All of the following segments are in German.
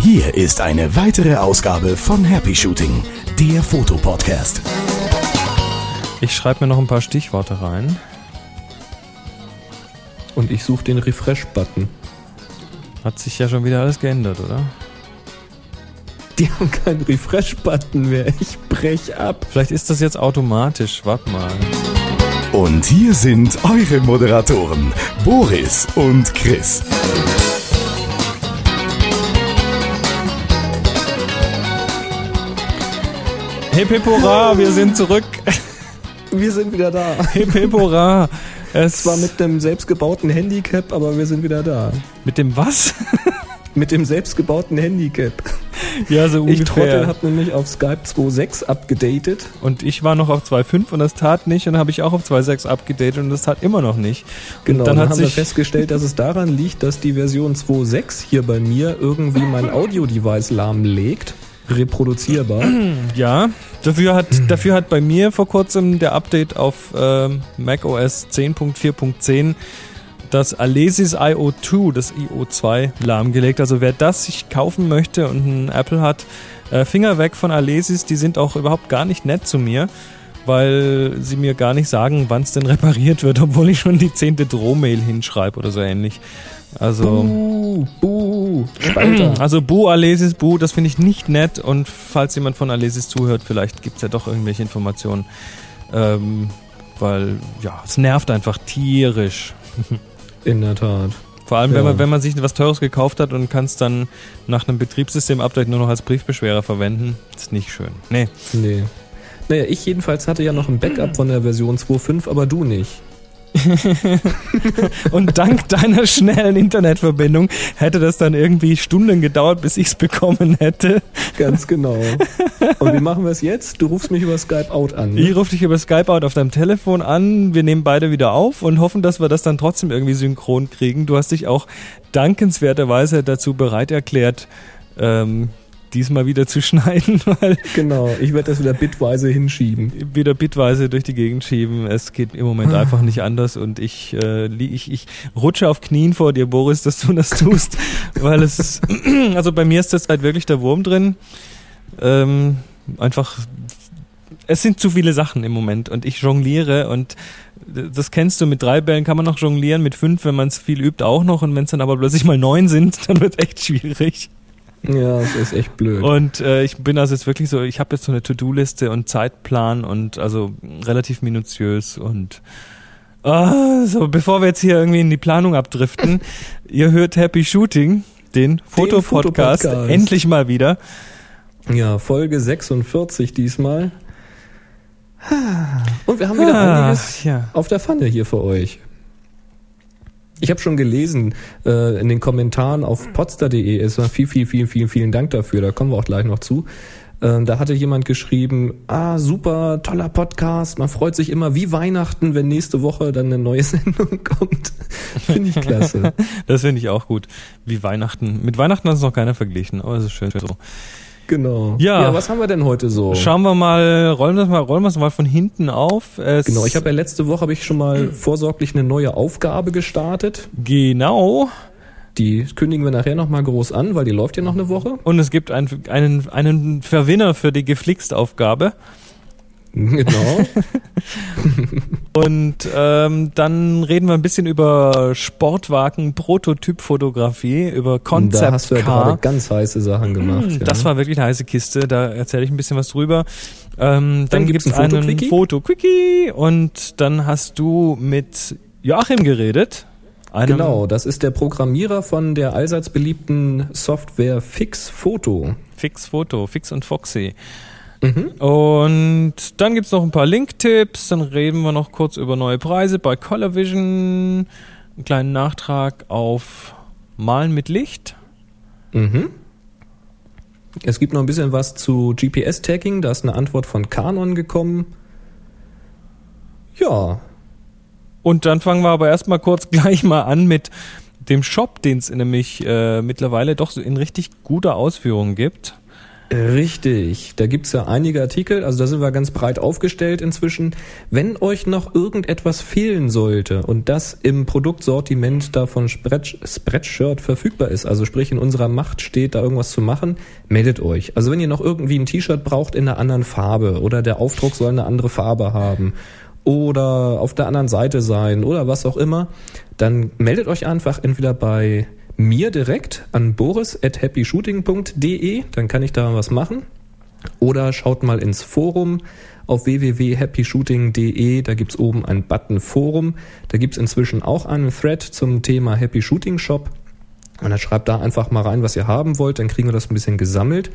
Hier ist eine weitere Ausgabe von Happy Shooting, der Fotopodcast. Ich schreibe mir noch ein paar Stichworte rein. Und ich suche den Refresh-Button. Hat sich ja schon wieder alles geändert, oder? Die haben keinen Refresh-Button mehr. Ich brech ab. Vielleicht ist das jetzt automatisch. Warte mal. Und hier sind eure Moderatoren, Boris und Chris. Hip hip hurra, wir sind zurück. Wir sind wieder da. Hip hip hurra. Es Zwar mit dem selbstgebauten Handicap, aber wir sind wieder da. mit dem was? Mit dem selbstgebauten Handicap. ja, so Ich Trottel ungefähr. habe nämlich auf Skype 2.6 abgedatet. Und ich war noch auf 2.5 und das tat nicht. Und dann habe ich auch auf 2.6 abgedatet und das tat immer noch nicht. Genau, und dann, dann hat haben wir sich festgestellt, dass es daran liegt, dass die Version 2.6 hier bei mir irgendwie mein Audio-Device lahmlegt. Reproduzierbar. Ja, dafür hat, dafür hat bei mir vor kurzem der Update auf ähm, macOS 10.4.10 das Alesis IO2, das IO2 lahmgelegt. Also wer das sich kaufen möchte und ein Apple hat, äh, Finger weg von Alesis, die sind auch überhaupt gar nicht nett zu mir, weil sie mir gar nicht sagen, wann es denn repariert wird, obwohl ich schon die zehnte Drohmail hinschreibe oder so ähnlich. Also... Buh, buh, Spalter. Also Bu Alesis, Bu, das finde ich nicht nett und falls jemand von Alesis zuhört, vielleicht gibt's ja doch irgendwelche Informationen. Ähm, weil, ja, es nervt einfach tierisch. In der Tat. Vor allem, Ja. wenn, man, wenn man sich was Teures gekauft hat und kann es dann nach einem Betriebssystem-Update nur noch als Briefbeschwerer verwenden, ist nicht schön. Nee. Nee. Naja, ich jedenfalls hatte ja noch ein Backup von der Version 2.5, aber du nicht. Und dank deiner schnellen Internetverbindung hätte das dann irgendwie Stunden gedauert, bis ich's bekommen hätte. Ganz genau. Und wie machen wir es jetzt? Du rufst mich über Skype out an. Ne? Ich rufe dich über Skype out auf deinem Telefon an, wir nehmen beide wieder auf und hoffen, dass wir das dann trotzdem irgendwie synchron kriegen. Du hast dich auch dankenswerterweise dazu bereit erklärt, ähm, diesmal wieder zu schneiden, weil Genau, ich werde das wieder bitweise hinschieben. wieder bitweise durch die Gegend schieben. Es geht im Moment einfach nicht anders und ich, äh, ich, ich rutsche auf Knien vor dir, Boris, dass du das tust, weil es, also bei mir ist das halt wirklich der Wurm drin. Ähm, einfach, es sind zu viele Sachen im Moment und ich jongliere und das kennst du, mit drei Bällen kann man noch jonglieren, mit fünf, wenn man es viel übt, auch noch und wenn es dann aber plötzlich mal neun sind, dann wird es echt schwierig. Ja, das ist echt blöd. Und äh, ich bin also jetzt wirklich so, ich habe jetzt so eine To-Do-Liste und Zeitplan und also relativ minutiös und ah, so bevor wir jetzt hier irgendwie in die Planung abdriften, ihr hört Happy Shooting, den Fotopodcast, Fotopodcast. endlich mal wieder. Ja, Folge 46 diesmal. Und wir haben wieder Ah, einiges ja. auf der Pfanne hier für euch. Ich habe schon gelesen äh, in den Kommentaren auf potster.de, es war viel, viel, viel, viel, vielen Dank dafür, da kommen wir auch gleich noch zu. Ähm, da hatte jemand geschrieben, ah, super, toller Podcast, man freut sich immer wie Weihnachten, wenn nächste Woche dann eine neue Sendung kommt. Finde ich klasse. Das finde ich auch gut. Wie Weihnachten. Mit Weihnachten hat es noch keiner verglichen, aber es ist schön so. Genau. Ja. was haben wir denn heute so? Schauen wir mal, rollen wir es mal, rollen wir es mal von hinten auf. Es, Genau, ich habe ja letzte Woche habe ich schon mal vorsorglich eine neue Aufgabe gestartet. genau. Die kündigen wir nachher nochmal groß an, weil die läuft ja noch eine Woche. Und es gibt einen, einen, einen Verwinner für die Geflixt-Aufgabe. Genau. Und ähm, dann reden wir ein bisschen über Sportwagen, Prototypfotografie, über Concept da hast du ja gerade ganz heiße Sachen gemacht. ja. Das war wirklich eine heiße Kiste, da erzähle ich ein bisschen was drüber. Ähm, dann Dann gibt's einen ein Foto-Quickie. Foto-Quickie und dann hast du mit Joachim geredet. Genau, das ist der Programmierer von der allseits beliebten Software Fix Photo. Fix Foto, Fix und Foxy. Mhm. Und dann gibt's noch ein paar Link-Tipps, dann reden wir noch kurz über neue Preise bei ColorVision, einen kleinen Nachtrag auf Malen mit Licht. Mhm. Es gibt noch ein bisschen was zu GPS-Tagging, da ist eine Antwort von Canon gekommen. Ja, Und dann fangen wir aber erstmal kurz gleich mal an mit dem Shop, den es nämlich äh, mittlerweile doch so in richtig guter Ausführung gibt. Richtig, da gibt's ja einige Artikel, also da sind wir ganz breit aufgestellt inzwischen. Wenn euch noch irgendetwas fehlen sollte und das im Produktsortiment da von Spreadshirt verfügbar ist, also sprich in unserer Macht steht, da irgendwas zu machen, meldet euch. Also wenn ihr noch irgendwie ein T-Shirt braucht in einer anderen Farbe oder der Aufdruck soll eine andere Farbe haben oder auf der anderen Seite sein oder was auch immer, dann meldet euch einfach entweder bei mir direkt an boris at happyshooting.de, dann kann ich da was machen. Oder schaut mal ins Forum auf www.happyshooting.de, da gibt's oben einen Button Forum. Da gibt's inzwischen auch einen Thread zum Thema Happy Shooting Shop. Und dann schreibt da einfach mal rein, was ihr haben wollt, dann kriegen wir das ein bisschen gesammelt.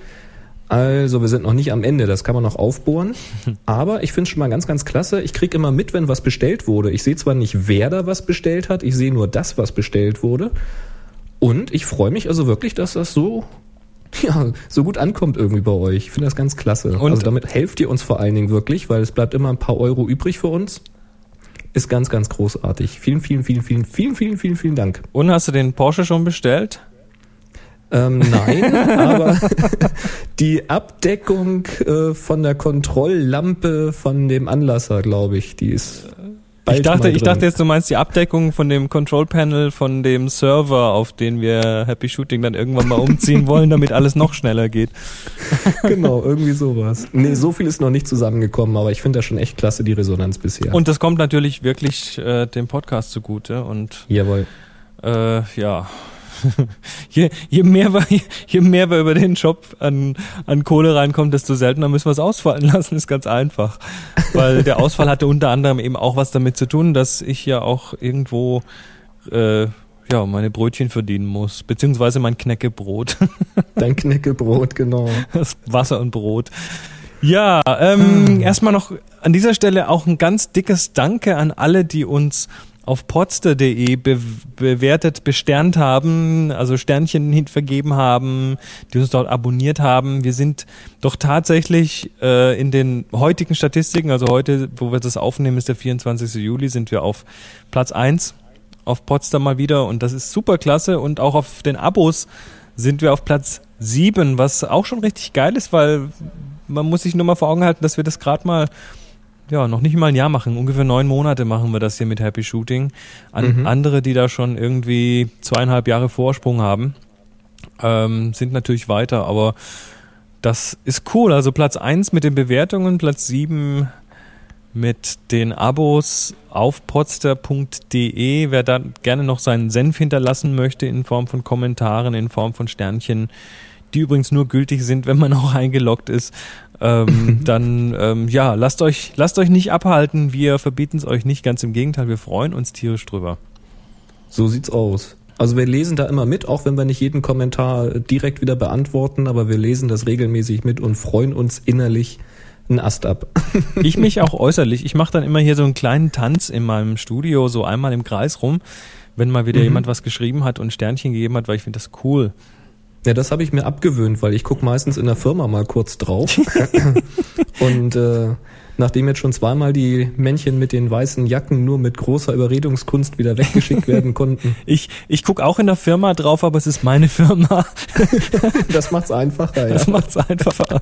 Also wir sind noch nicht am Ende, das kann man noch aufbohren. Aber ich finde schon mal ganz, ganz klasse. Ich krieg immer mit, wenn was bestellt wurde. Ich sehe zwar nicht, wer da was bestellt hat, ich sehe nur das, was bestellt wurde. Und ich freue mich also wirklich, dass das so ja, so gut ankommt irgendwie bei euch. Ich finde das ganz klasse. Und also damit helft ihr uns vor allen Dingen wirklich, weil es bleibt immer ein paar Euro übrig für uns. Ist ganz, ganz großartig. Vielen, vielen, vielen, vielen, vielen, vielen, vielen, vielen Dank. Und hast du den Porsche schon bestellt? Ähm, nein, aber die Abdeckung äh, von der Kontrolllampe von dem Anlasser, glaube ich, die ist ich dachte, ich dachte jetzt, du meinst die Abdeckung von dem Control Panel von dem Server, auf den wir Happy Shooting dann irgendwann mal umziehen wollen, damit alles noch schneller geht. genau, irgendwie sowas. Nee, so viel ist noch nicht zusammengekommen, aber ich finde das schon echt klasse, die Resonanz bisher. Und das kommt natürlich wirklich äh, dem Podcast zugute und Jawohl. Äh, ja, je, je, mehr wir, je mehr wir über den Job an, an Kohle reinkommen, desto seltener müssen wir es ausfallen lassen, ist ganz einfach. Weil der Ausfall hatte unter anderem eben auch was damit zu tun, dass ich ja auch irgendwo äh, ja, meine Brötchen verdienen muss, beziehungsweise mein Knäckebrot. Dein Knäckebrot, genau. Das Wasser und Brot. Ja, ähm, hm. erstmal noch an dieser Stelle auch ein ganz dickes Danke an alle, die uns auf potster.de be bewertet, besternt haben, also Sternchen vergeben haben, die uns dort abonniert haben. Wir sind doch tatsächlich äh, in den heutigen Statistiken, also heute, wo wir das aufnehmen, ist der 24. Juli, sind wir auf Platz eins auf Potsdam mal wieder und das ist super klasse und auch auf den Abos sind wir auf Platz sieben, was auch schon richtig geil ist, weil man muss sich nur mal vor Augen halten, dass wir das gerade mal ja, noch nicht mal ein Jahr machen. Ungefähr neun Monate machen wir das hier mit Happy Shooting. An, mhm. Andere, die da schon irgendwie zweieinhalb Jahre Vorsprung haben, ähm, sind natürlich weiter, aber das ist cool. Also Platz eins mit den Bewertungen, Platz sieben mit den Abos auf potster.de. Wer da gerne noch seinen Senf hinterlassen möchte in Form von Kommentaren, in Form von Sternchen, die übrigens nur gültig sind, wenn man auch eingeloggt ist, ähm, dann ähm, ja, lasst euch, lasst euch nicht abhalten. Wir verbieten es euch nicht, ganz im Gegenteil, wir freuen uns tierisch drüber. So sieht's aus. Also wir lesen da immer mit, auch wenn wir nicht jeden Kommentar direkt wieder beantworten, aber wir lesen das regelmäßig mit und freuen uns innerlich einen Ast ab. ich mich auch äußerlich. Ich mache dann immer hier so einen kleinen Tanz in meinem Studio, so einmal im Kreis rum, wenn mal wieder mhm. jemand was geschrieben hat und Sternchen gegeben hat, weil ich finde das cool. Ja, das habe ich mir abgewöhnt, weil ich gucke meistens in der Firma mal kurz drauf. und äh, nachdem jetzt schon zweimal die Männchen mit den weißen Jacken nur mit großer Überredungskunst wieder weggeschickt werden konnten. Ich, ich gucke auch in der Firma drauf, aber es ist meine Firma. das macht's einfacher, ja. Das macht's einfacher.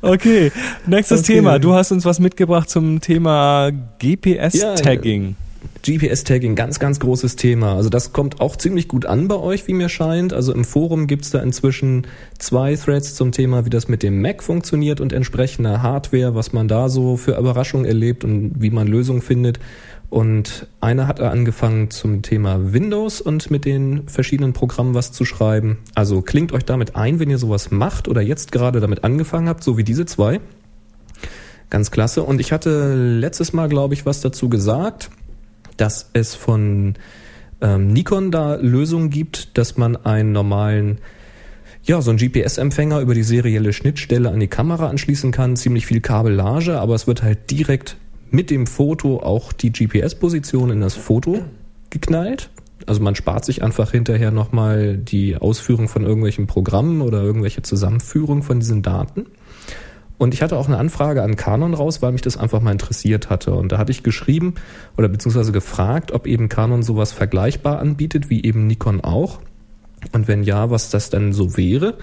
Okay, nächstes okay. Thema. Du hast uns was mitgebracht zum Thema GPS-Tagging. Ja, GPS-Tagging, ganz, ganz großes Thema. Also das kommt auch ziemlich gut an bei euch, wie mir scheint. Also im Forum gibt's da inzwischen zwei Threads zum Thema, wie das mit dem Mac funktioniert und entsprechender Hardware, was man da so für Überraschungen erlebt und wie man Lösungen findet. Und einer hat angefangen zum Thema Windows und mit den verschiedenen Programmen was zu schreiben. Also klingt euch damit ein, wenn ihr sowas macht oder jetzt gerade damit angefangen habt, so wie diese zwei. Ganz klasse. Und ich hatte letztes Mal, glaube ich, was dazu gesagt dass es von ähm, Nikon da Lösungen gibt, dass man einen normalen ja, so ein GPS-Empfänger über die serielle Schnittstelle an die Kamera anschließen kann, ziemlich viel Kabellage, aber es wird halt direkt mit dem Foto auch die GPS-Position in das Foto geknallt. Also man spart sich einfach hinterher nochmal die Ausführung von irgendwelchen Programmen oder irgendwelche Zusammenführung von diesen Daten. Und ich hatte auch eine Anfrage an Canon raus, weil mich das einfach mal interessiert hatte. Und da hatte ich geschrieben oder beziehungsweise gefragt, ob eben Canon sowas vergleichbar anbietet, wie eben Nikon auch. Und wenn ja, was das denn so wäre.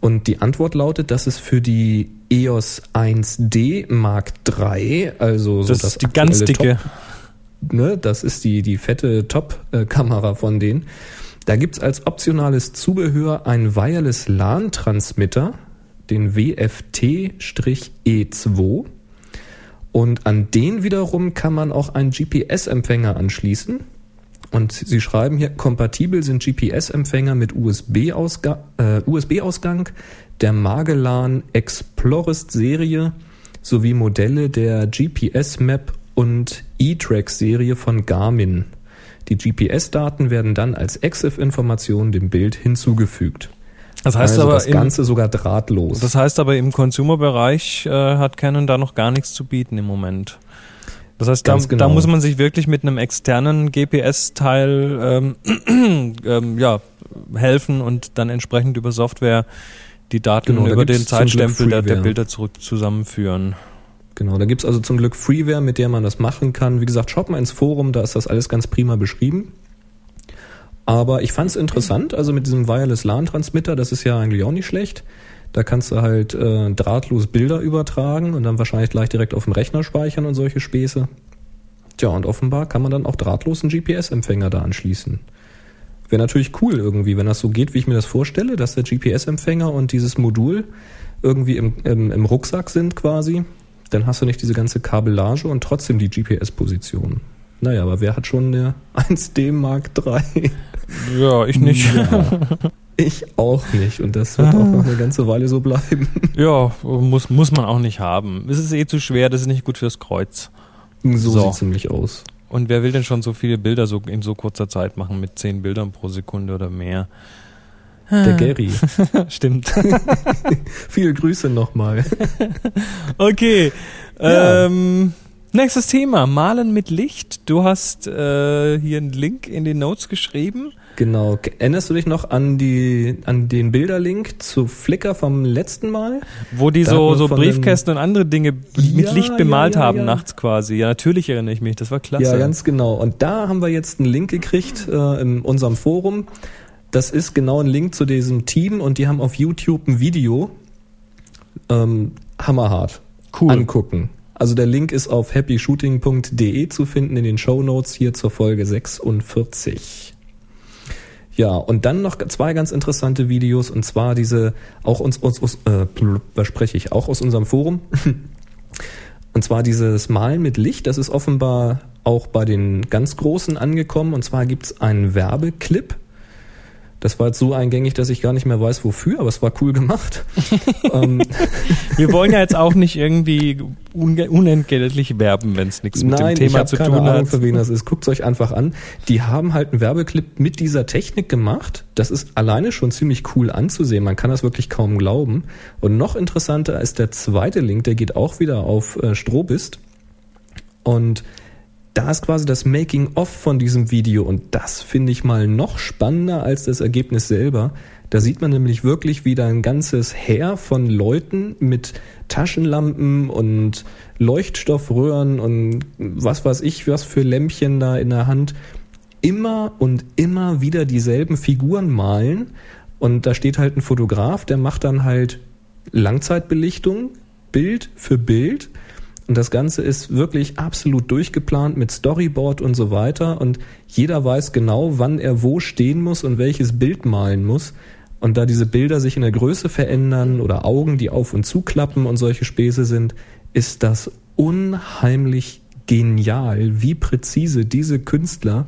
Und die Antwort lautet, dass es für die EOS 1D Mark III, also so das, das ist die ganz dicke. Top, ne, das ist die, die fette Top-Kamera von denen. Da gibt's als optionales Zubehör einen Wireless LAN-Transmitter, den WFT-E2. Und an den wiederum kann man auch einen GPS-Empfänger anschließen. Und sie schreiben hier, kompatibel sind GPS-Empfänger mit USB-Ausgang, äh, USB-Ausgang der Magellan Explorist-Serie sowie Modelle der GPS-Map und E-Track-Serie von Garmin. Die GPS-Daten werden dann als EXIF-Information dem Bild hinzugefügt. Das heißt also aber das im, Ganze sogar drahtlos. Das heißt aber im Consumer-Bereich äh, hat Canon da noch gar nichts zu bieten im Moment. Das heißt, da, genau. da, muss man sich wirklich mit einem externen GPS-Teil ähm, ähm, ja, helfen und dann entsprechend über Software die Daten Genau, über den Zeitstempel der, der. Bilder zurück zusammenführen. Genau, da gibt's also zum Glück Freeware, mit der man das machen kann. Wie gesagt, schaut mal ins Forum, da ist das alles ganz prima beschrieben. Aber ich fand's interessant, also mit diesem Wireless LAN-Transmitter, das ist ja eigentlich auch nicht schlecht. Da kannst du halt äh, drahtlos Bilder übertragen und dann wahrscheinlich gleich direkt auf dem Rechner speichern und solche Späße. Tja, und offenbar kann man dann auch drahtlos einen GPS-Empfänger da anschließen. Wäre natürlich cool irgendwie, wenn das so geht, wie ich mir das vorstelle, dass der GPS-Empfänger und dieses Modul irgendwie im, im, im Rucksack sind quasi. Dann hast du nicht diese ganze Kabellage und trotzdem die GPS-Position. Naja, aber wer hat schon eine 1D Mark III? Ja, ich nicht. Ja, ich auch nicht. Und das wird auch noch eine ganze Weile so bleiben. Ja, muss, muss man auch nicht haben. Es ist eh zu schwer, das ist nicht gut fürs Kreuz. So, So. sieht ziemlich aus. Und wer will denn schon so viele Bilder so in so kurzer Zeit machen mit zehn Bildern pro Sekunde oder mehr? Der Gary. Stimmt. Viele Grüße nochmal. Okay. Ja. Ähm, nächstes Thema. Malen mit Licht. Du hast äh, hier einen Link in den Notes geschrieben. Genau. Erinnerst du dich noch an die an den Bilderlink zu Flickr vom letzten Mal? Wo die Da so, so Briefkästen und andere Dinge mit Ja, Licht bemalt ja, ja, haben nachts quasi. Ja, natürlich erinnere ich mich. Das war klasse. Ja, ganz genau. Und da haben wir jetzt einen Link gekriegt äh, in unserem Forum. Das ist genau ein Link zu diesem Team und die haben auf YouTube ein Video. Ähm, hammerhart. Cool. Angucken. Also der Link ist auf happyshooting.de zu finden in den Show Notes hier zur Folge 46. Ja, und dann noch zwei ganz interessante Videos und zwar diese auch uns, uns, uns äh, was spreche ich, auch aus unserem Forum. Und zwar dieses Malen mit Licht, das ist offenbar auch bei den ganz Großen angekommen. Und zwar gibt's einen Werbeclip. Das war jetzt so eingängig, dass ich gar nicht mehr weiß, wofür, aber es war cool gemacht. ähm, Wir wollen ja jetzt auch nicht irgendwie unentgeltlich werben, wenn es nichts mit Nein, dem Thema zu keine tun Ahnung, hat. für wen das ist. Guckt euch einfach an. Die haben halt einen Werbeclip mit dieser Technik gemacht. Das ist alleine schon ziemlich cool anzusehen. Man kann das wirklich kaum glauben. Und noch interessanter ist der zweite Link, der geht auch wieder auf äh, Strobist. Und da ist quasi das Making-of von diesem Video und das finde ich mal noch spannender als das Ergebnis selber. Da sieht man nämlich wirklich, wie da ein ganzes Heer von Leuten mit Taschenlampen und Leuchtstoffröhren und was weiß ich, was für Lämpchen da in der Hand immer und immer wieder dieselben Figuren malen. Und da steht halt ein Fotograf, der macht dann halt Langzeitbelichtung, Bild für Bild. Und das Ganze ist wirklich absolut durchgeplant mit Storyboard und so weiter. Und jeder weiß genau, wann er wo stehen muss und welches Bild malen muss. Und da diese Bilder sich in der Größe verändern oder Augen, die auf und zuklappen und solche Späße sind, ist das unheimlich genial, wie präzise diese Künstler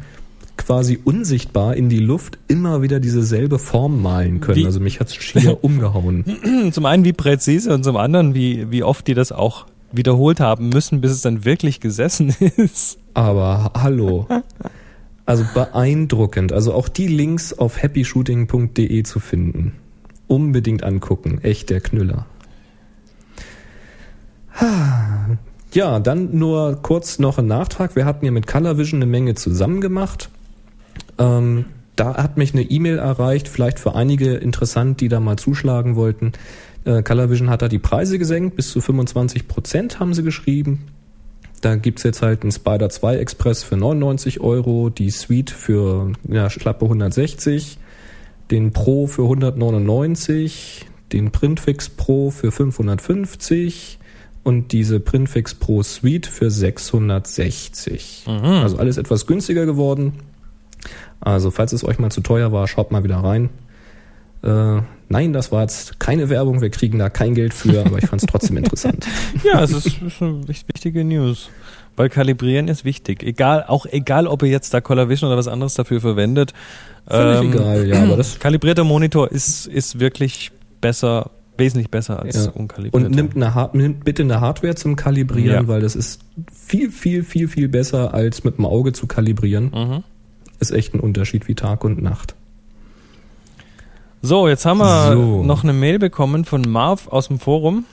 quasi unsichtbar in die Luft immer wieder dieselbe Form malen können. Wie- also mich hat's schier umgehauen. Zum einen wie präzise und zum anderen wie, wie oft die das auch wiederholt haben müssen, bis es dann wirklich gesessen ist. Aber hallo. Also beeindruckend. Also auch die Links auf happyshooting.de zu finden. Unbedingt angucken. Echt der Knüller. Ja, dann nur kurz noch ein Nachtrag. Wir hatten ja mit Colorvision eine Menge zusammen gemacht. Ähm, da hat mich eine E-Mail erreicht, vielleicht für einige interessant, die da mal zuschlagen wollten. Äh, Colorvision hat da die Preise gesenkt, bis zu 25 Prozent haben sie geschrieben. Da gibt's jetzt halt einen Spider 2 Express für 99 Euro, die Suite für ja, schlappe 160, den Pro für 199, den Printfix Pro für 550 und diese Printfix Pro Suite für 660. Mhm. Also alles etwas günstiger geworden. Also falls es euch mal zu teuer war, schaut mal wieder rein. Äh, nein, das war jetzt keine Werbung, wir kriegen da kein Geld für, aber ich fand es trotzdem interessant. Ja, es ist, ist eine wichtige News. Weil kalibrieren ist wichtig. Egal, auch egal, ob ihr jetzt da ColorVision oder was anderes dafür verwendet. Völlig ähm, egal, ja, aber das. Kalibrierter Monitor ist, ist wirklich besser, wesentlich besser als ja. unkalibrierter. Und nimmt, eine, nimmt bitte eine Hardware zum Kalibrieren, ja. weil das ist viel, viel, viel, viel besser als mit dem Auge zu kalibrieren. Mhm. Ist echt ein Unterschied wie Tag und Nacht. So, jetzt haben wir so. noch eine Mail bekommen von Marv aus dem Forum.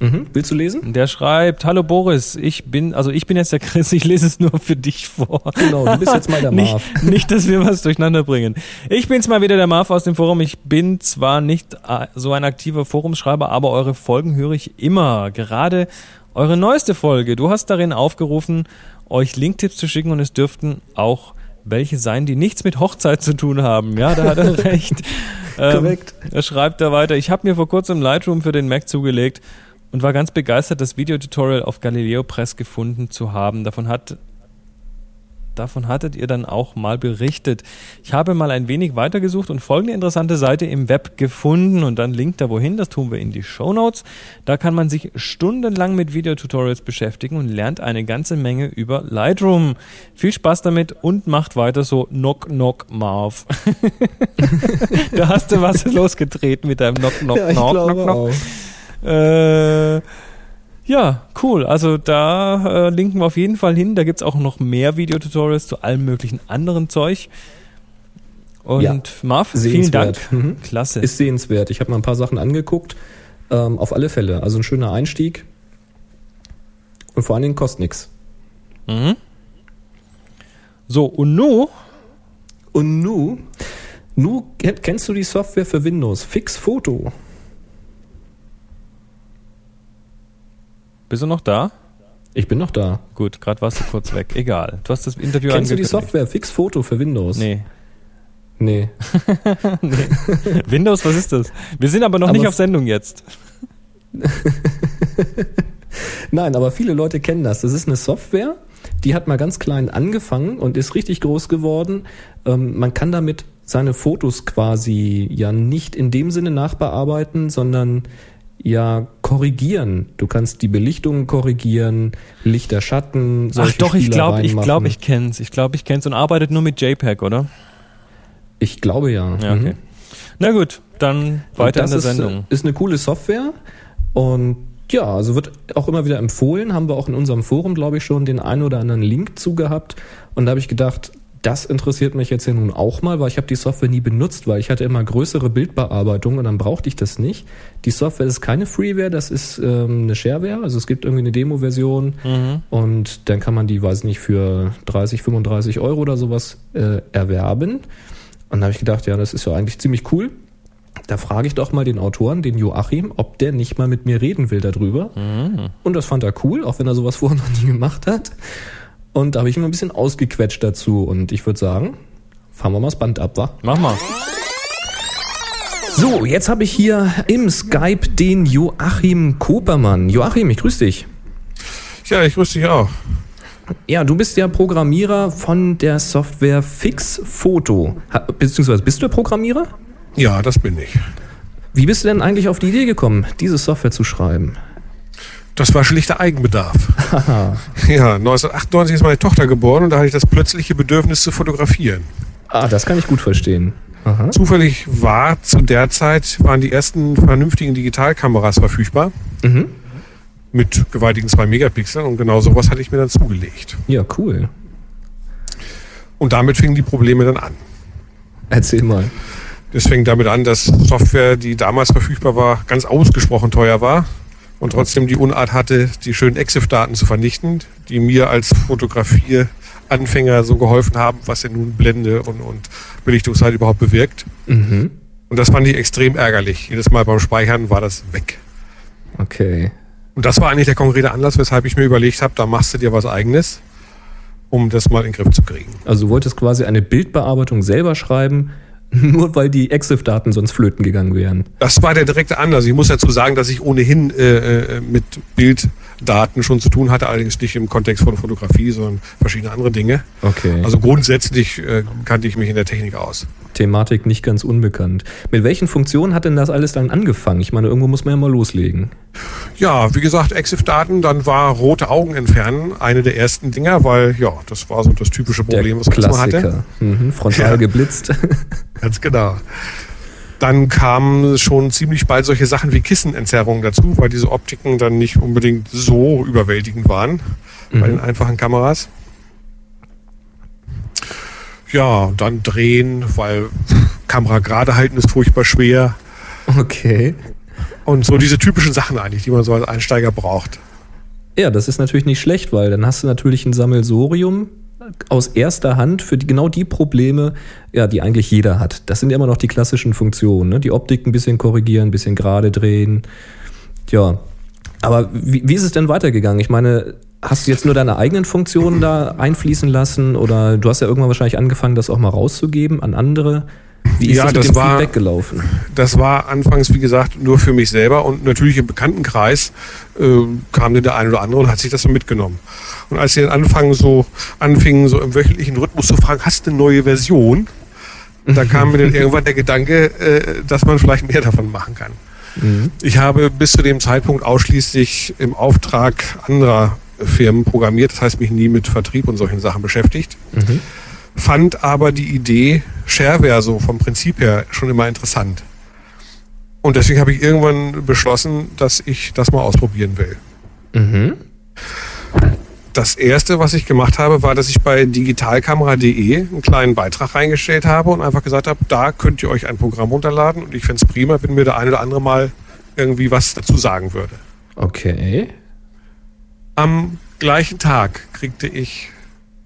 Mhm. Willst du lesen? Der schreibt, hallo Boris, ich bin, also ich bin jetzt der Chris, ich lese es nur für dich vor. Genau, du bist jetzt mal der Marv. nicht, nicht, dass wir was durcheinander bringen. Ich bin's mal wieder der Marv aus dem Forum. Ich bin zwar nicht äh, so ein aktiver Forumsschreiber, aber eure Folgen höre ich immer. Gerade eure neueste Folge. Du hast darin aufgerufen, euch Linktipps zu schicken und es dürften auch welche sein, die nichts mit Hochzeit zu tun haben. Ja, da hat er recht. Korrekt. Ähm, er schreibt da weiter, ich habe mir vor kurzem Lightroom für den Mac zugelegt und war ganz begeistert, das Videotutorial auf Galileo Press gefunden zu haben. Davon hat Davon hattet ihr dann auch mal berichtet. Ich habe mal ein wenig weitergesucht und folgende interessante Seite im Web gefunden und dann linkt da wohin, das tun wir in die Show Notes. Da kann man sich stundenlang mit Videotutorials beschäftigen und lernt eine ganze Menge über Lightroom. Viel Spaß damit und macht weiter so Knock Knock Marv. da hast du was losgetreten mit deinem Knock Knock ja, Knock Knock Knock. Äh, ja, cool. Also da äh, linken wir auf jeden Fall hin. Da gibt's auch noch mehr Videotutorials zu allem möglichen anderen Zeug. Und ja, Marv, vielen Dank. Mhm. Klasse. Ist sehenswert. Ich habe mal ein paar Sachen angeguckt. Ähm, auf alle Fälle. Also ein schöner Einstieg. Und vor allen Dingen kostet nichts. Mhm. So, und nu? Und nu? Nu, kennst du die Software für Windows? Fix Foto. Bist du noch da? Ich bin noch da. Gut, gerade warst du kurz weg. Egal. Du hast das Interview Kennst du die Software Fix Foto für Windows? Nee. Nee. nee. Windows, was ist das? Wir sind aber noch aber nicht auf Sendung jetzt. Nein, aber viele Leute kennen das. Das ist eine Software, die hat mal ganz klein angefangen und ist richtig groß geworden. Ähm, man kann damit seine Fotos quasi ja nicht in dem Sinne nachbearbeiten, sondern ja korrigieren. Du kannst die Belichtung korrigieren, Lichter, Schatten, solche Ach doch, ich glaube, ich glaube, ich kenn's. Ich glaube, ich kenn's und arbeitet nur mit JPEG, oder? Ich glaube ja. Ja, okay. Mhm. Na gut, dann weiter in der ist, Sendung. Ist eine coole Software und ja, also wird auch immer wieder empfohlen, haben wir auch in unserem Forum, glaube ich, schon den einen oder anderen Link zu gehabt. Und da habe ich gedacht, das interessiert mich jetzt ja nun auch mal, weil ich habe die Software nie benutzt, weil ich hatte immer größere Bildbearbeitung und dann brauchte ich das nicht. Die Software ist keine Freeware, das ist ähm, eine Shareware, also es gibt irgendwie eine Demo-Version mhm. und dann kann man die, weiß nicht, für 30, 35 Euro oder sowas äh, erwerben. Und da habe ich gedacht, ja, das ist ja eigentlich ziemlich cool. Da frage ich doch mal den Autoren, den Joachim, ob der nicht mal mit mir reden will darüber. Mhm. Und das fand er cool, auch wenn er sowas vorher noch nie gemacht hat. Und da habe ich immer ein bisschen ausgequetscht dazu. Und ich würde sagen, fahren wir mal das Band ab, wa? Mach mal. So, jetzt habe ich hier im Skype den Joachim Kopermann. Joachim, ich grüße dich. Ja, ich grüße dich auch. Ja, du bist ja Programmierer von der Software Fix Photo. Beziehungsweise bist du der Programmierer? Ja, das bin ich. Wie bist du denn eigentlich auf die Idee gekommen, diese Software zu schreiben? Das war schlichter Eigenbedarf. ja, 1998 ist meine Tochter geboren und da hatte ich das plötzliche Bedürfnis zu fotografieren. Ah, das kann ich gut verstehen. Aha. Zufällig war zu der Zeit, waren die ersten vernünftigen Digitalkameras verfügbar. Mhm. Mit gewaltigen 2 Megapixeln und genau sowas hatte ich mir dann zugelegt. Ja, cool. Und damit fingen die Probleme dann an. Erzähl mal. Es fing damit an, dass Software, die damals verfügbar war, ganz ausgesprochen teuer war und trotzdem die Unart hatte, die schönen EXIF-Daten zu vernichten, die mir als Fotografieranfänger so geholfen haben, was denn nun Blende und, und Belichtungszeit überhaupt bewirkt. Mhm. Und das fand ich extrem ärgerlich. Jedes Mal beim Speichern war das weg. Okay. Und das war eigentlich der konkrete Anlass, weshalb ich mir überlegt habe, da machst du dir was eigenes, um das mal in den Griff zu kriegen. Also du wolltest quasi eine Bildbearbeitung selber schreiben, Nur weil die EXIF-Daten sonst flöten gegangen wären. Das war der direkte Anlass. Ich muss dazu sagen, dass ich ohnehin äh, äh, mit Bilddaten schon zu tun hatte, allerdings nicht im Kontext von Fotografie, sondern verschiedene andere Dinge. Okay. Also grundsätzlich äh, kannte ich mich in der Technik aus. Thematik nicht ganz unbekannt. Mit welchen Funktionen hat denn das alles dann angefangen? Ich meine, irgendwo muss man ja mal loslegen. Ja, wie gesagt, EXIF-Daten, dann war rote Augen entfernen eine der ersten Dinger, weil ja, das war so das typische Problem, der was man hatte. Mhm, frontal ja. geblitzt. Ganz genau. Dann kamen schon ziemlich bald solche Sachen wie Kissenentzerrungen dazu, weil diese Optiken dann nicht unbedingt so überwältigend waren mhm. bei den einfachen Kameras. Ja, dann drehen, weil Kamera gerade halten ist furchtbar schwer. Okay. Und so diese typischen Sachen eigentlich, die man so als Einsteiger braucht. Ja, das ist natürlich nicht schlecht, weil dann hast du natürlich ein Sammelsorium aus erster Hand für die, genau die Probleme, ja, die eigentlich jeder hat. Das sind ja immer noch die klassischen Funktionen. Ne? Die Optik ein bisschen korrigieren, ein bisschen gerade drehen. Ja. Aber wie, wie ist es denn weitergegangen? Ich meine, hast du jetzt nur deine eigenen Funktionen da einfließen lassen oder du hast ja irgendwann wahrscheinlich angefangen, das auch mal rauszugeben an andere? Wie ist ja, das, das war, Feedback gelaufen? Das war anfangs, wie gesagt, nur für mich selber und natürlich im Bekanntenkreis äh, kam dann der eine oder andere und hat sich das so mitgenommen. Und als sie dann anfangen, so, anfingen, so im wöchentlichen Rhythmus zu fragen, hast du eine neue Version? Da kam mir dann irgendwann der Gedanke, äh, dass man vielleicht mehr davon machen kann. Mhm. Ich habe bis zu dem Zeitpunkt ausschließlich im Auftrag anderer Firmen programmiert, das heißt mich nie mit Vertrieb und solchen Sachen beschäftigt. Mhm fand aber die Idee Shareware so vom Prinzip her schon immer interessant. Und deswegen habe ich irgendwann beschlossen, dass ich das mal ausprobieren will. Mhm. Das erste, was ich gemacht habe, war, dass ich bei digitalkamera.de einen kleinen Beitrag reingestellt habe und einfach gesagt habe, da könnt ihr euch ein Programm runterladen und ich fände es prima, wenn mir der eine oder andere mal irgendwie was dazu sagen würde. Okay. Am gleichen Tag kriegte ich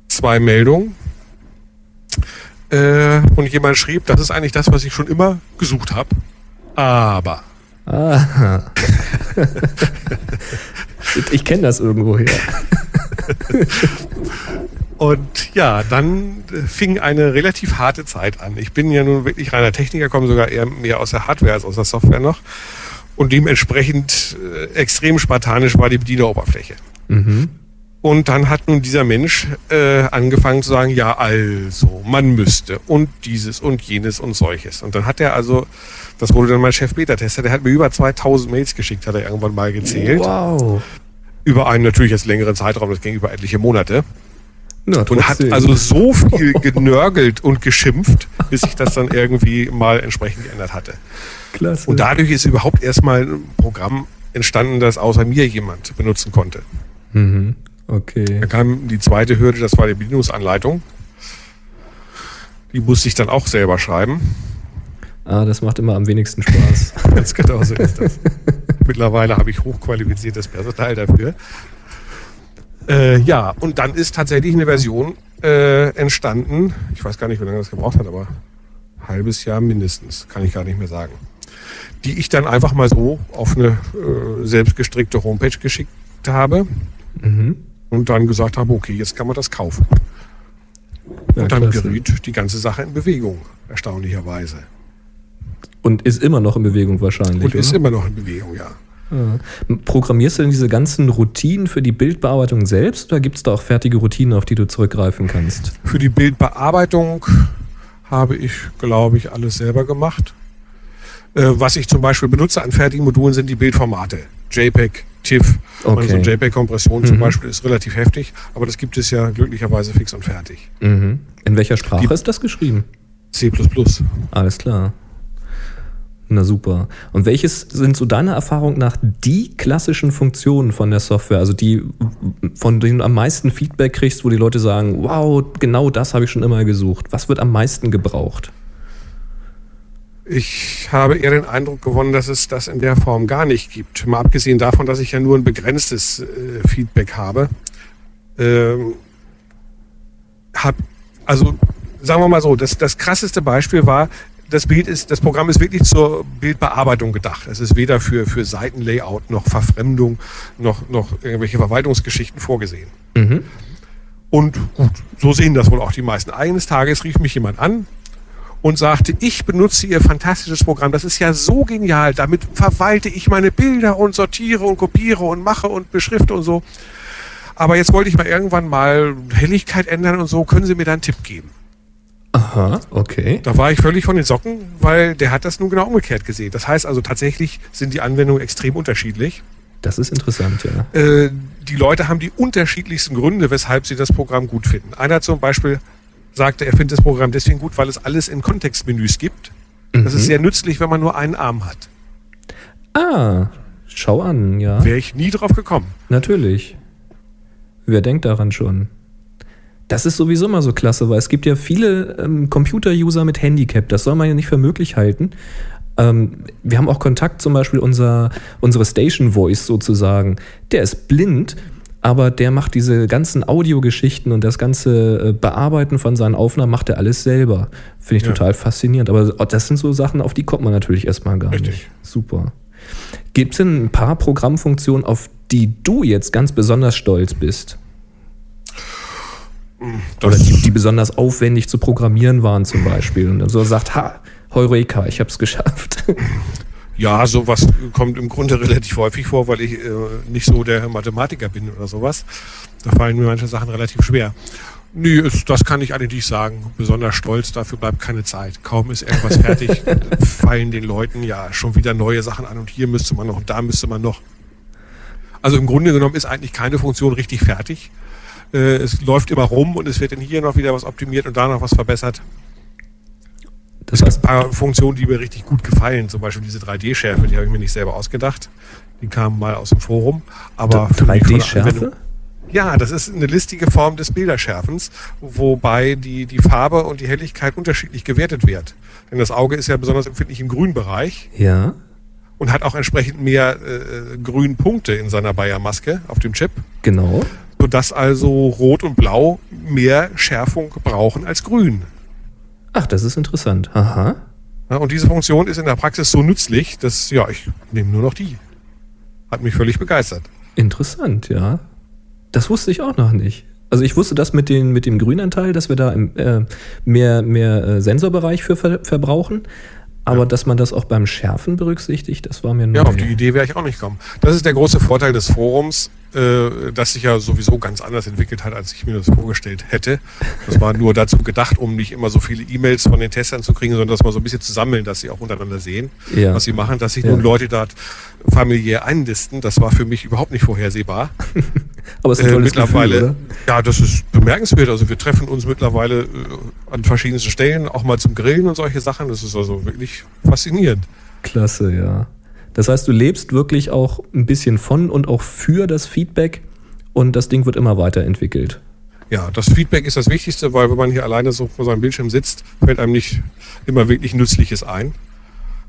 zwei Meldungen äh, und jemand schrieb, das ist eigentlich das, was ich schon immer gesucht habe. Aber. Ah. ich kenne das irgendwoher. Und ja, dann fing eine relativ harte Zeit an. Ich bin ja nun wirklich reiner Techniker, komme sogar eher mehr aus der Hardware als aus der Software noch. Und dementsprechend äh, extrem spartanisch war die Bedieneroberfläche. Mhm. Und dann hat nun dieser Mensch äh, angefangen zu sagen, ja, also, man müsste und dieses und jenes und solches. Und dann hat er also, das wurde dann mein Chef Beta-Tester, der hat mir über 2000 Mails geschickt, hat er irgendwann mal gezählt. Wow. Über einen natürlich jetzt längeren Zeitraum, das ging über etliche Monate. Na, und hat also so viel genörgelt und geschimpft, bis ich das dann irgendwie mal entsprechend geändert hatte. Klasse. Und dadurch ist überhaupt erstmal ein Programm entstanden, das außer mir jemand benutzen konnte. Mhm. Okay. Da kam die zweite Hürde, das war die Bedienungsanleitung. Die musste ich dann auch selber schreiben. Ah, das macht immer am wenigsten Spaß. Ganz genau so ist das. Mittlerweile habe ich hochqualifiziertes Personal dafür. Äh, ja, und dann ist tatsächlich eine Version äh, entstanden. Ich weiß gar nicht, wie lange das gebraucht hat, aber ein halbes Jahr mindestens, kann ich gar nicht mehr sagen. Die ich dann einfach mal so auf eine äh, selbstgestrickte Homepage geschickt habe. Mhm und dann gesagt habe, okay, jetzt kann man das kaufen. Ja, und dann klasse. geriet die ganze Sache in Bewegung, erstaunlicherweise. Und ist immer noch in Bewegung wahrscheinlich. Und ist immer noch in Bewegung, ja. ja. Programmierst du denn diese ganzen Routinen für die Bildbearbeitung selbst oder gibt es da auch fertige Routinen, auf die du zurückgreifen kannst? Für die Bildbearbeitung habe ich, glaube ich, alles selber gemacht. Äh, was ich zum Beispiel benutze an fertigen Modulen sind die Bildformate. JPEG, TIFF. Okay. so JPEG-Kompression mhm. zum Beispiel ist relativ heftig, aber das gibt es ja glücklicherweise fix und fertig. Mhm. In welcher Sprache die ist das geschrieben? C. Alles klar. Na super. Und welches sind so deiner Erfahrung nach die klassischen Funktionen von der Software, also die, von denen du am meisten Feedback kriegst, wo die Leute sagen, wow, genau das habe ich schon immer gesucht. Was wird am meisten gebraucht? Ich habe eher den Eindruck gewonnen, dass es das in der Form gar nicht gibt. Mal abgesehen davon, dass ich ja nur ein begrenztes äh, Feedback habe. Ähm, hab, also sagen wir mal so, das, das krasseste Beispiel war, das Bild ist, das Programm ist wirklich zur Bildbearbeitung gedacht. Es ist weder für, für Seitenlayout noch Verfremdung noch, noch irgendwelche Verwaltungsgeschichten vorgesehen. Mhm. Und gut, so sehen das wohl auch die meisten. Eines Tages rief mich jemand an und sagte, ich benutze Ihr fantastisches Programm, das ist ja so genial, damit verwalte ich meine Bilder und sortiere und kopiere und mache und beschrifte und so. Aber jetzt wollte ich mal irgendwann mal Helligkeit ändern und so, können Sie mir da einen Tipp geben? Aha, okay. Da war ich völlig von den Socken, weil der hat das nun genau umgekehrt gesehen. Das heißt also tatsächlich sind die Anwendungen extrem unterschiedlich. Das ist interessant, ja. Äh, die Leute haben die unterschiedlichsten Gründe, weshalb sie das Programm gut finden. Einer zum Beispiel sagte, er findet das Programm deswegen gut, weil es alles in Kontextmenüs gibt. Das ist Mhm. sehr nützlich, wenn man nur einen Arm hat. Ah, schau an, ja. Wäre ich nie drauf gekommen. Natürlich. Wer denkt daran schon? Das ist sowieso immer so klasse, weil es gibt ja viele ähm, Computer-User mit Handicap. Das soll man ja nicht für möglich halten. Ähm, wir haben auch Kontakt, zum Beispiel unser, unsere Station Voice sozusagen. Der ist blind, aber der macht diese ganzen Audiogeschichten und das ganze äh, Bearbeiten von seinen Aufnahmen macht er alles selber. Finde ich Ja. total faszinierend. Aber das sind so Sachen, auf die kommt man natürlich erstmal gar Richtig. nicht. Super. Gibt es denn ein paar Programmfunktionen, auf die du jetzt ganz besonders stolz bist? Oder Das, die, die besonders aufwendig zu programmieren waren zum Beispiel. Und dann so sagt, ha, Heureka, ich hab's geschafft. ja, sowas kommt im Grunde relativ häufig vor, weil ich äh, nicht so der Mathematiker bin oder sowas. Da fallen mir manche Sachen relativ schwer. Nee, ist, das kann ich eigentlich nicht sagen. Besonders stolz, dafür bleibt keine Zeit. Kaum ist irgendwas fertig, fallen den Leuten ja schon wieder neue Sachen an und hier müsste man noch und da müsste man noch. Also im Grunde genommen ist eigentlich keine Funktion richtig fertig. Äh, es läuft immer rum und es wird dann hier noch wieder was optimiert und da noch was verbessert. Das gibt ein paar Funktionen, die mir richtig gut gefallen. Zum Beispiel diese 3D-Schärfe, die habe ich mir nicht selber ausgedacht. Die kamen mal aus dem Forum. Aber für mich von der 3D-Schärfe? Anwendung- Ja, das ist eine listige Form des Bilderschärfens, wobei die, die Farbe und die Helligkeit unterschiedlich gewertet wird. Denn das Auge ist ja besonders empfindlich im Grünbereich Ja, und hat auch entsprechend mehr äh, Grünpunkte in seiner Bayer-Maske auf dem Chip, genau. sodass also Rot und Blau mehr Schärfung brauchen als Grün. Ach, das ist interessant. Aha. Ja, und diese Funktion ist in der Praxis so nützlich, dass ja, ich nehme nur noch die. Hat mich völlig begeistert. Interessant, ja. Das wusste ich auch noch nicht. Also ich wusste das mit, den, mit dem Grünanteil, dass wir da im, äh, mehr, mehr äh, Sensorbereich für ver verbrauchen. Aber dass man das auch beim Schärfen berücksichtigt, das war mir neu. Ja, auf die Idee wäre ich auch nicht gekommen. Das ist der große Vorteil des Forums, äh, das sich ja sowieso ganz anders entwickelt hat, als ich mir das vorgestellt hätte. Das war nur dazu gedacht, um nicht immer so viele E-Mails von den Testern zu kriegen, sondern das mal so ein bisschen zu sammeln, dass sie auch untereinander sehen, Ja. was sie machen, dass sich Ja. nun Leute dort familiär einlisten. Das war für mich überhaupt nicht vorhersehbar. Aber es ist ein Äh, tolles mittlerweile, Gefühl, ja, das ist bemerkenswert. Also wir treffen uns mittlerweile äh, an verschiedensten Stellen, auch mal zum Grillen und solche Sachen. Das ist also wirklich faszinierend. Klasse, ja. Das heißt, du lebst wirklich auch ein bisschen von und auch für das Feedback und das Ding wird immer weiterentwickelt. Ja, das Feedback ist das Wichtigste, weil wenn man hier alleine so vor seinem Bildschirm sitzt, fällt einem nicht immer wirklich Nützliches ein.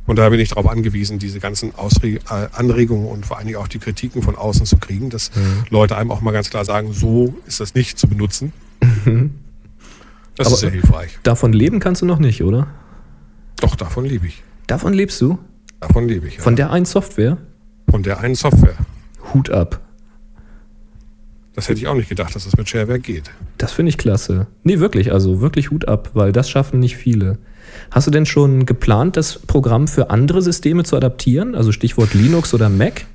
Und da bin ich darauf angewiesen, diese ganzen Ausre äh, Anregungen und vor allen Dingen auch die Kritiken von außen zu kriegen, dass Leute einem auch mal ganz klar sagen, so ist das nicht zu benutzen. Das Aber- ist sehr hilfreich. Davon leben kannst du noch nicht, oder? Doch, davon lebe ich. Davon lebst du? Davon lebe ich. Ja. Von der einen Software? Von der einen Software. Hut ab. Das hätte ich auch nicht gedacht, dass das mit Shareware geht. Das finde ich klasse. Nee, wirklich, also wirklich Hut ab, weil das schaffen nicht viele. Hast du denn schon geplant, das Programm für andere Systeme zu adaptieren? Also Stichwort Linux oder Mac?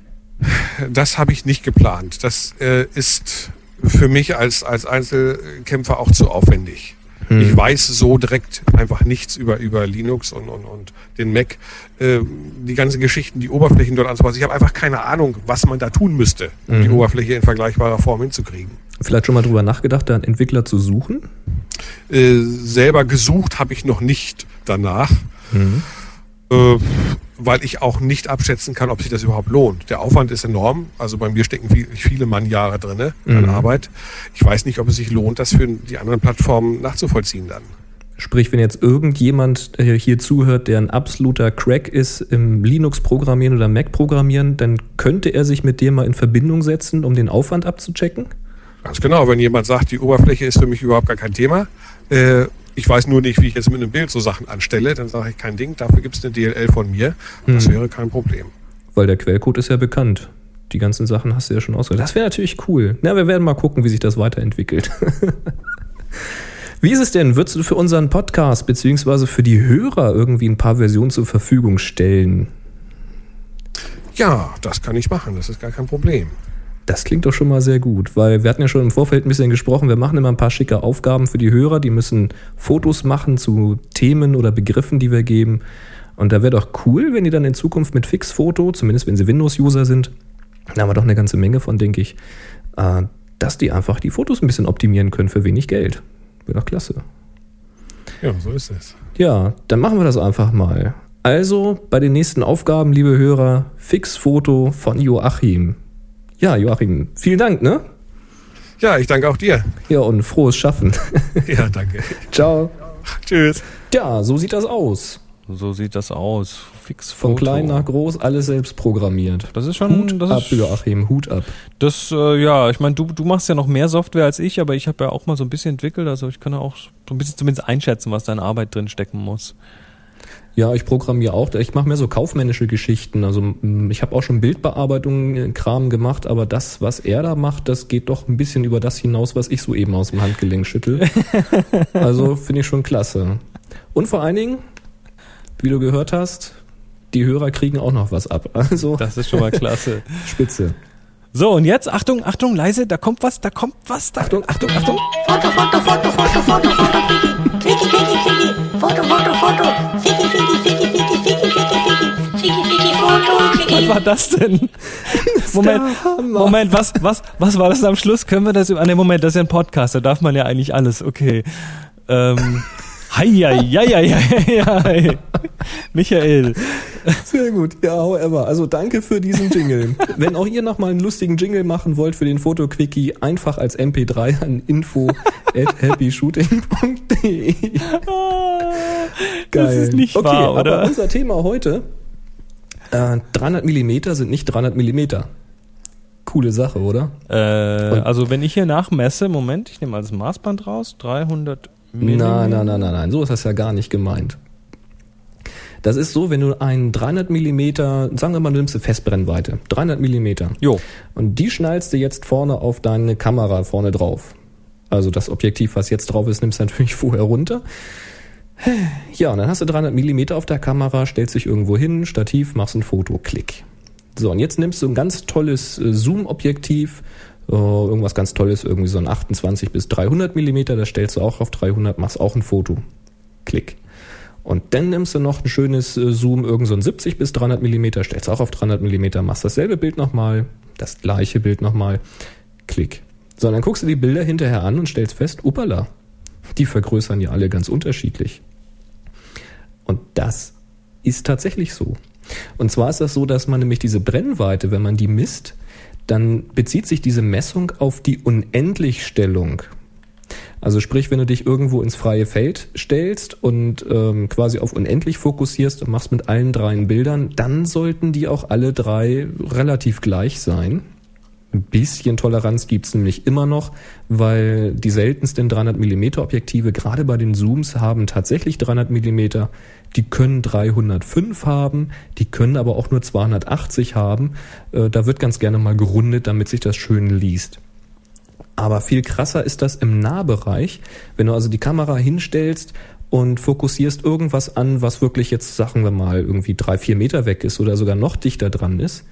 Das habe ich nicht geplant. Das äh, ist für mich als, als Einzelkämpfer auch zu aufwendig. Hm. Ich weiß so direkt einfach nichts über, über Linux und, und, und den Mac. Äh, die ganzen Geschichten, die Oberflächen dort anzupassen. Ich habe einfach keine Ahnung, was man da tun müsste, um die Mhm. Oberfläche in vergleichbarer Form hinzukriegen. Vielleicht schon mal drüber nachgedacht, da einen Entwickler zu suchen? Äh, selber gesucht habe ich noch nicht danach. Mhm. äh, weil ich auch nicht abschätzen kann, ob sich das überhaupt lohnt. Der Aufwand ist enorm. Also bei mir stecken viel, viele Mannjahre drin an Mhm. Arbeit. Ich weiß nicht, ob es sich lohnt, das für die anderen Plattformen nachzuvollziehen dann. Sprich, wenn jetzt irgendjemand äh, hier zuhört, der ein absoluter Crack ist im Linux-Programmieren oder Mac-Programmieren, dann könnte er sich mit dir mal in Verbindung setzen, um den Aufwand abzuchecken? Ganz genau, wenn jemand sagt, die Oberfläche ist für mich überhaupt gar kein Thema, äh, ich weiß nur nicht, wie ich jetzt mit einem Bild so Sachen anstelle, dann sage ich kein Ding, dafür gibt es eine DLL von mir. Das Mhm. wäre kein Problem. Weil der Quellcode ist ja bekannt. Die ganzen Sachen hast du ja schon ausgedrückt. Das wäre natürlich cool. Na, wir werden mal gucken, wie sich das weiterentwickelt. Wie ist es denn? Würdest du für unseren Podcast beziehungsweise für die Hörer irgendwie ein paar Versionen zur Verfügung stellen? Ja, das kann ich machen, das ist gar kein Problem. Das klingt doch schon mal sehr gut, weil wir hatten ja schon im Vorfeld ein bisschen gesprochen, wir machen immer ein paar schicke Aufgaben für die Hörer, die müssen Fotos machen zu Themen oder Begriffen, die wir geben. Und da wäre doch cool, wenn die dann in Zukunft mit Fixfoto, zumindest wenn sie Windows-User sind, da haben wir doch eine ganze Menge von, denke ich, äh, dass die einfach die Fotos ein bisschen optimieren können für wenig Geld. Wäre doch klasse. Ja, so ist es. Ja, dann machen wir das einfach mal. Also bei den nächsten Aufgaben, liebe Hörer, Fixfoto von Joachim. Ja, Joachim, vielen Dank, ne? Ja, ich danke auch dir. Ja, und frohes Schaffen. Ja, danke. Ciao. Tschüss. Ja, so sieht das aus. So sieht das aus. Fix Von Foto. klein nach groß, alles selbst programmiert. Das ist schon. Hut das ab, ist, Joachim, Hut ab. Das, äh, ja, ich meine, du, du machst ja noch mehr Software als ich, aber ich habe ja auch mal so ein bisschen entwickelt, also ich kann ja auch so ein bisschen zumindest einschätzen, was da in Arbeit drin stecken muss. Ja, ich programmiere auch. Ich mache mehr so kaufmännische Geschichten. Also mm, ich habe auch schon Bildbearbeitung äh, Kram gemacht, aber das, was er da macht, das geht doch ein bisschen über das hinaus, was ich so eben aus dem Handgelenk schüttel. also finde ich schon klasse. Und vor allen Dingen, wie du gehört hast, die Hörer kriegen auch noch was ab. Also Das ist schon mal klasse. spitze. So, und jetzt, Achtung, Achtung, leise, da kommt was, da kommt was, da, Achtung, Achtung, Achtung. Foto, Was war das denn? Moment, Moment, was, was, was war das am Schluss? Können wir das über, ah, nee, Moment, das ist ja ein Podcast, da darf man ja eigentlich alles, okay. Ähm, hei, hei, hei, hei. Michael. Sehr gut. Ja, however. Also danke für diesen Jingle. Wenn auch ihr noch mal einen lustigen Jingle machen wollt für den Fotoquickie, einfach als MP3 an info at happyshooting.de. Das ist nicht okay, wahr, aber oder? unser Thema heute, äh, 300 Millimeter sind nicht 300 Millimeter. Coole Sache, oder? Äh, also wenn ich hier nachmesse, Moment, ich nehme mal das Maßband raus, 300 Nein, nein, nein, nein, nein, so ist das ja gar nicht gemeint. Das ist so, wenn du einen 300 Millimeter, sagen wir mal, du nimmst eine Festbrennweite, 300 Millimeter. Jo. Und die schnallst du jetzt vorne auf deine Kamera vorne drauf. Also das Objektiv, was jetzt drauf ist, nimmst du natürlich vorher runter. Ja, und dann hast du 300 Millimeter auf der Kamera, stellst dich irgendwo hin, Stativ, machst ein Foto, klick. So, und jetzt nimmst du ein ganz tolles äh, Zoom-Objektiv, äh, irgendwas ganz Tolles, irgendwie so ein 28 bis 300 Millimeter, das stellst du auch auf 300, machst auch ein Foto, klick. Und dann nimmst du noch ein schönes äh, Zoom, irgend so ein 70 bis 300 Millimeter, stellst auch auf 300 Millimeter, machst dasselbe Bild nochmal, das gleiche Bild nochmal, klick. So, und dann guckst du die Bilder hinterher an und stellst fest, upala, die vergrößern ja alle ganz unterschiedlich. Und das ist tatsächlich so. Und zwar ist das so, dass man nämlich diese Brennweite, wenn man die misst, dann bezieht sich diese Messung auf die Unendlichstellung. Also sprich, wenn du dich irgendwo ins freie Feld stellst und ähm, quasi auf unendlich fokussierst und machst mit allen dreien Bildern, dann sollten die auch alle drei relativ gleich sein. Ein bisschen Toleranz gibt's nämlich immer noch, weil die seltensten 300 mm Objektive, gerade bei den Zooms, haben tatsächlich 300 mm. Die können 305 haben, die können aber auch nur 280 haben. Äh, Da wird ganz gerne mal gerundet, damit sich das schön liest. Aber viel krasser ist das im Nahbereich, wenn du also die Kamera hinstellst und fokussierst irgendwas an, was wirklich jetzt, sagen wir mal, irgendwie drei, vier Meter weg ist oder sogar noch dichter dran ist,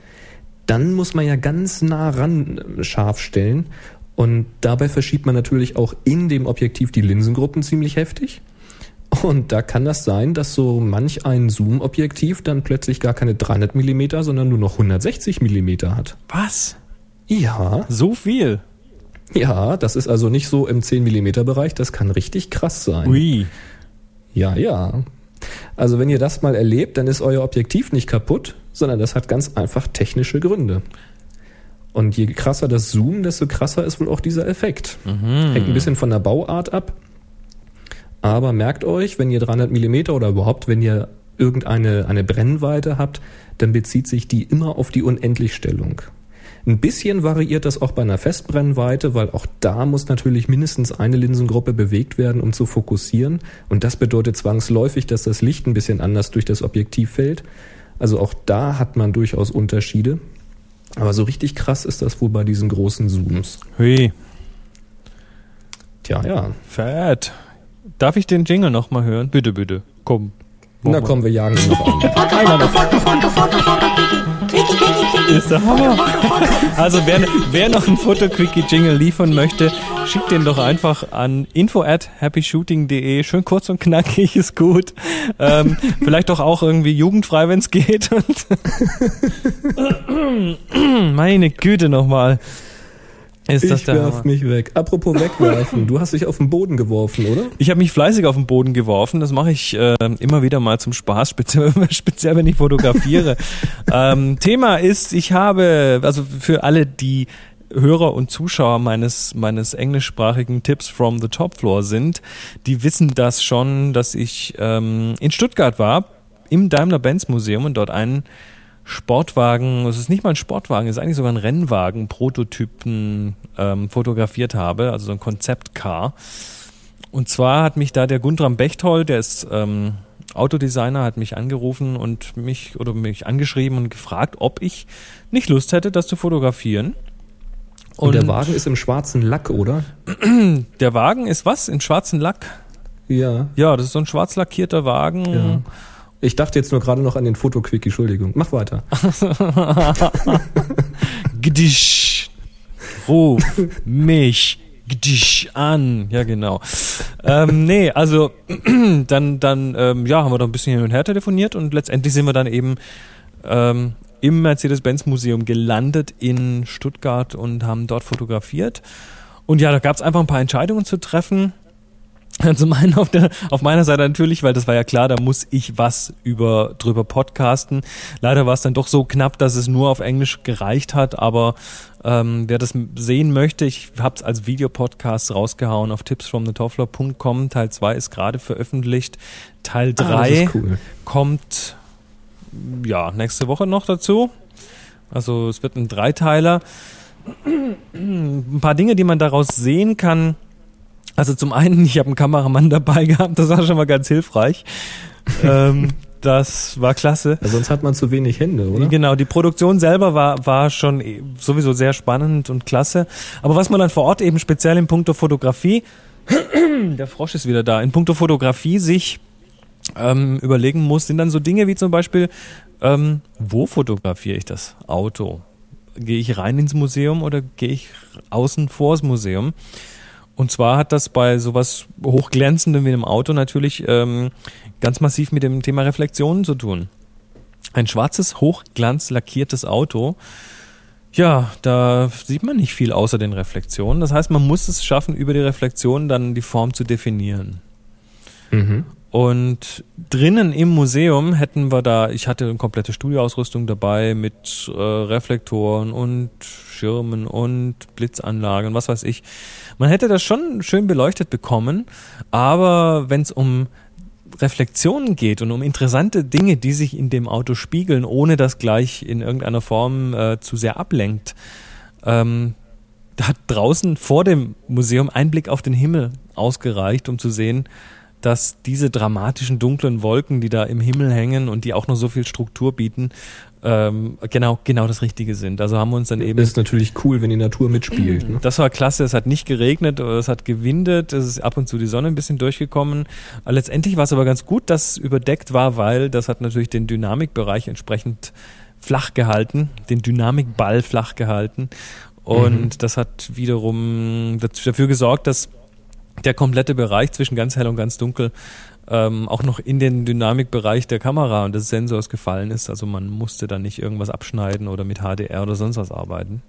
dann muss man ja ganz nah ran äh, scharf stellen. Und dabei verschiebt man natürlich auch in dem Objektiv die Linsengruppen ziemlich heftig. Und da kann das sein, dass so manch ein Zoom-Objektiv dann plötzlich gar keine 300 Millimeter, sondern nur noch 160 Millimeter hat. Was? Ja, So viel? ja, das ist also nicht so im 10 Millimeter Bereich, das kann richtig krass sein. Ui. Ja, ja. Also wenn ihr das mal erlebt, dann ist euer Objektiv nicht kaputt, sondern das hat ganz einfach technische Gründe. Und je krasser das Zoom, desto krasser ist wohl auch dieser Effekt. Hängt ein bisschen von der Bauart ab. Aber merkt euch, wenn ihr 300 Millimeter oder überhaupt, wenn ihr irgendeine eine Brennweite habt, dann bezieht sich die immer auf die Unendlichstellung. Ein bisschen variiert das auch bei einer Festbrennweite, weil auch da muss natürlich mindestens eine Linsengruppe bewegt werden, um zu fokussieren. Und das bedeutet zwangsläufig, dass das Licht ein bisschen anders durch das Objektiv fällt. Also auch da hat man durchaus Unterschiede. Aber so richtig krass ist das wohl bei diesen großen Zooms. Hui. Tja, ja. Fett. Darf ich den Jingle noch mal hören? Bitte, bitte. Komm. Na komm, wir jagen ihn noch an. Foto, Foto, Ist der Hammer. Also wer, wer noch Foto-Quickie-Jingle liefern möchte, schickt den doch einfach an info at happyshooting.de. Schön kurz und knackig, ist gut. Ähm, vielleicht doch auch irgendwie jugendfrei, wenn es geht. Meine Güte nochmal. Ist Ich werf mich weg. Apropos wegwerfen, du hast dich auf den Boden geworfen, oder? Ich habe mich fleißig auf den Boden geworfen. Das mache ich äh, immer wieder mal zum Spaß, speziell, speziell wenn ich fotografiere. ähm, Thema ist, ich habe, also für alle, die Hörer und Zuschauer meines, meines englischsprachigen Tipps from the Top Floor sind, die wissen das schon, dass ich ähm, in Stuttgart war, im Daimler-Benz Museum und dort einen Sportwagen, es ist nicht mal ein Sportwagen, es ist eigentlich sogar ein Rennwagen, Prototypen ähm, fotografiert habe, also so ein Konzeptcar. Und zwar hat mich da der Guntram Bechtold, der ist ähm, Autodesigner, hat mich angerufen und mich oder mich angeschrieben und gefragt, ob ich nicht Lust hätte, das zu fotografieren. Und, der Wagen ist im schwarzen Lack, oder? der Wagen ist was? In schwarzen Lack? Ja. Ja, das ist so ein schwarz lackierter Wagen. ja. Ich dachte jetzt nur gerade noch an den Fotoquickie, Entschuldigung. Mach weiter. Gdisch. Ruf mich Gdisch an. Ja, genau. ähm, nee, also dann, dann ähm, ja, haben wir da ein bisschen hin und her telefoniert und letztendlich sind wir dann eben ähm, im Mercedes-Benz-Museum gelandet in Stuttgart und haben dort fotografiert. Und ja, da gab es einfach ein paar Entscheidungen zu treffen. Zum einen auf, der, auf meiner Seite natürlich, weil das war ja klar, da muss ich was über drüber podcasten. Leider war es dann doch so knapp, dass es nur auf Englisch gereicht hat, aber ähm, wer das sehen möchte, ich habe es als Videopodcast rausgehauen auf tipsfromthetofler.com. Teil 2 ist gerade veröffentlicht. Teil 3 Ah, cool. kommt ja nächste Woche noch dazu. Also es wird ein Dreiteiler. Ein paar Dinge, die man daraus sehen kann. Also zum einen, ich habe einen Kameramann dabei gehabt, das war schon mal ganz hilfreich. ähm, das war klasse. Ja, sonst hat man zu wenig Hände, oder? Genau, die Produktion selber war, war schon eh sowieso sehr spannend und klasse. Aber was man dann vor Ort eben speziell in puncto Fotografie, der Frosch ist wieder da, in puncto Fotografie sich ähm, überlegen muss, sind dann so Dinge wie zum Beispiel, ähm, wo fotografiere ich das Auto? Gehe ich rein ins Museum oder gehe ich außen vors Museum? Und zwar hat das bei sowas hochglänzendem wie einem Auto natürlich ähm, ganz massiv mit dem Thema Reflexionen zu tun. Ein schwarzes, hochglanz lackiertes Auto, ja, da sieht man nicht viel außer den Reflexionen. Das heißt, man muss es schaffen, über die Reflexionen dann die Form zu definieren. Mhm. Und drinnen im Museum hätten wir da, ich hatte eine komplette Studioausrüstung dabei mit äh, Reflektoren und Schirmen und Blitzanlagen, was weiß ich. Man hätte das schon schön beleuchtet bekommen, aber wenn es um Reflexionen geht und um interessante Dinge, die sich in dem Auto spiegeln, ohne dass gleich in irgendeiner Form äh, zu sehr ablenkt, ähm, da hat draußen vor dem Museum ein Blick auf den Himmel ausgereicht, um zu sehen, dass diese dramatischen dunklen Wolken, die da im Himmel hängen und die auch noch so viel Struktur bieten, ähm, genau, genau das Richtige sind. Also haben wir uns dann eben Das ist natürlich cool, wenn die Natur mitspielt. Ne? das war klasse, es hat nicht geregnet, es hat gewindet, es ist ab und zu die Sonne ein bisschen durchgekommen. Aber Letztendlich war es aber ganz gut, dass es überdeckt war, weil das hat natürlich den Dynamikbereich entsprechend flach gehalten, den Dynamikball flach gehalten. Und das hat wiederum dafür gesorgt, dass der komplette Bereich zwischen ganz hell und ganz dunkel ähm, auch noch in den Dynamikbereich der Kamera und des Sensors gefallen ist. Also man musste dann nicht irgendwas abschneiden oder mit HDR oder sonst was arbeiten.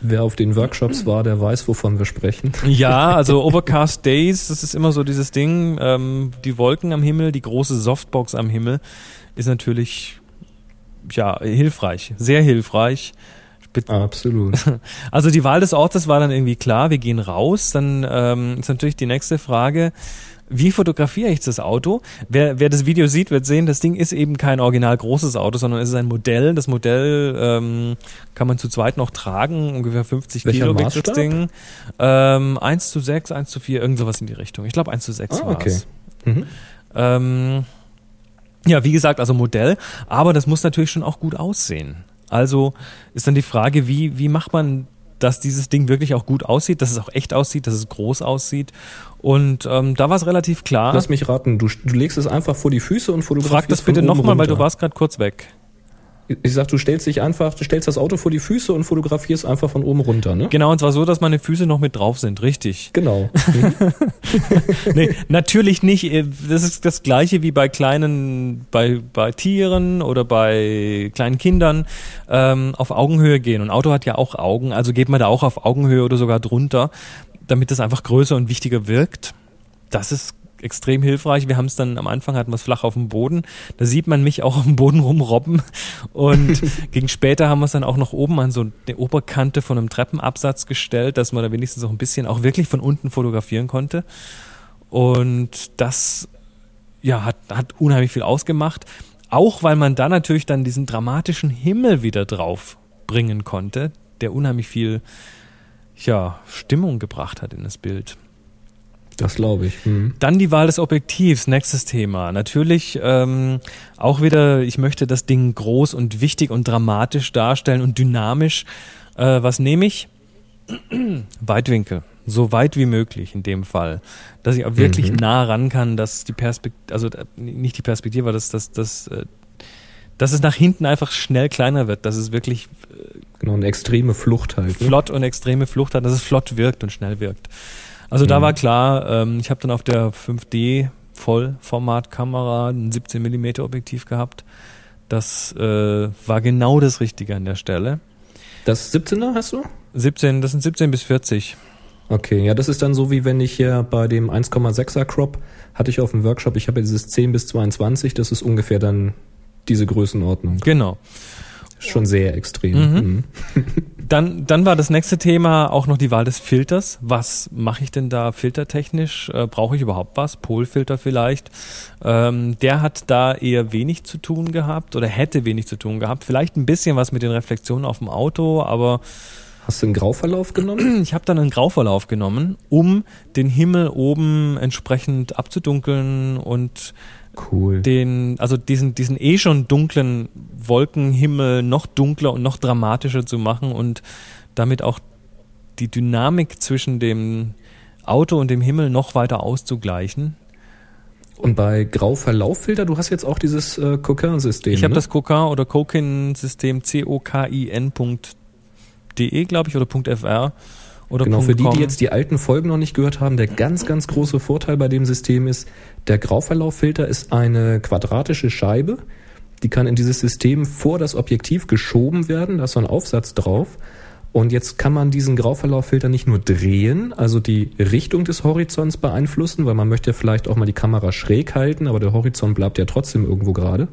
Wer auf den Workshops war, der weiß, wovon wir sprechen. Ja, also Overcast Days, das ist immer so dieses Ding, ähm, die Wolken am Himmel, die große Softbox am Himmel ist natürlich ja hilfreich, sehr hilfreich. Absolut. Also die Wahl des Ortes war dann irgendwie klar, wir gehen raus, dann ähm, ist natürlich die nächste Frage, wie fotografiere ich das Auto? Wer, wer das Video sieht, wird sehen, das Ding ist eben kein original großes Auto, sondern es ist ein Modell. Das Modell ähm, kann man zu zweit noch tragen, ungefähr 50 Welcher Kilo wiegt das? Ding. Ähm, 1 zu 6, 1 zu 4, irgend sowas in die Richtung. Ich glaube 1 zu 6 Ah, war okay. es. Mhm. Ähm, ja, wie gesagt, also Modell, aber das muss natürlich schon auch gut aussehen. Also ist dann die Frage, wie, wie macht man dass dieses Ding wirklich auch gut aussieht, dass es auch echt aussieht, dass es groß aussieht. Und ähm, da war es relativ klar. Lass mich raten, du, du legst es einfach vor die Füße und fotografierst Frag das bitte nochmal, weil du warst gerade kurz weg. Ich sag, du stellst dich einfach, du stellst das Auto vor die Füße und fotografierst einfach von oben runter, ne? Genau, und zwar so, dass meine Füße noch mit drauf sind, richtig. Genau. nee, natürlich nicht. Äh, Das ist das gleiche wie bei kleinen, bei, bei Tieren oder bei kleinen Kindern ähm, auf Augenhöhe gehen. Und Auto hat ja auch Augen, also geht man da auch auf Augenhöhe oder sogar drunter, damit das einfach größer und wichtiger wirkt. Das ist extrem hilfreich. Wir haben es dann am Anfang hatten wir es flach auf dem Boden. Da sieht man mich auch auf dem Boden rumrobben. Und gegen später haben wir es dann auch noch oben an so eine Oberkante von einem Treppenabsatz gestellt, dass man da wenigstens auch ein bisschen auch wirklich von unten fotografieren konnte. Und das ja, hat, hat unheimlich viel ausgemacht. Auch weil man da natürlich dann diesen dramatischen Himmel wieder drauf bringen konnte, der unheimlich viel ja, Stimmung gebracht hat in das Bild. Das glaube ich. Hm. Dann die Wahl des Objektivs, nächstes Thema. Natürlich ähm, auch wieder, ich möchte das Ding groß und wichtig und dramatisch darstellen und dynamisch. Äh, was nehme ich? Weitwinkel. So weit wie möglich in dem Fall. Dass ich auch wirklich Mhm. nah ran kann, dass die Perspektive, also äh, nicht die Perspektive, dass, dass, dass, äh, dass es nach hinten einfach schnell kleiner wird, dass es wirklich Genau, eine extreme Flucht halt. Ne? flott und extreme Flucht hat, dass es flott wirkt und schnell wirkt. Also da Mhm. war klar, ähm, ich habe dann auf der 5D Vollformatkamera ein 17 mm Objektiv gehabt. Das äh, war genau das Richtige an der Stelle. Das 17er hast du? 17, das sind 17 bis 40. Okay, ja, das ist dann so wie wenn ich hier bei dem 1,6er Crop hatte ich auf dem Workshop, ich habe ja dieses 10 bis 22, das ist ungefähr dann diese Größenordnung. Genau. Schon sehr extrem. Mhm. Mhm. Dann, dann war das nächste Thema auch noch die Wahl des Filters. Was mache ich denn da filtertechnisch? Äh, Brauche ich überhaupt was? Polfilter vielleicht? Ähm, der hat da eher wenig zu tun gehabt oder hätte wenig zu tun gehabt. Vielleicht ein bisschen was mit den Reflexionen auf dem Auto, aber Hast du einen Grauverlauf genommen? ich habe dann einen Grauverlauf genommen, um den Himmel oben entsprechend abzudunkeln und Cool. den, also diesen, diesen eh schon dunklen Wolkenhimmel noch dunkler und noch dramatischer zu machen und damit auch die Dynamik zwischen dem Auto und dem Himmel noch weiter auszugleichen. Und bei Grauverlauffilter, du hast jetzt auch dieses äh, Coquin-System. Ich habe ne? das Coquin oder Cokin-System C-O-K-I-N.de, glaube ich, oder .fr oder Genau, für die, die jetzt die alten Folgen noch nicht gehört haben, der ganz, ganz große Vorteil bei dem System ist, der Grauverlauffilter ist eine quadratische Scheibe, die kann in dieses System vor das Objektiv geschoben werden, da ist so ein Aufsatz drauf. Und jetzt kann man diesen Grauverlauffilter nicht nur drehen, also die Richtung des Horizonts beeinflussen, weil man möchte vielleicht auch mal die Kamera schräg halten, aber der Horizont bleibt ja trotzdem irgendwo gerade,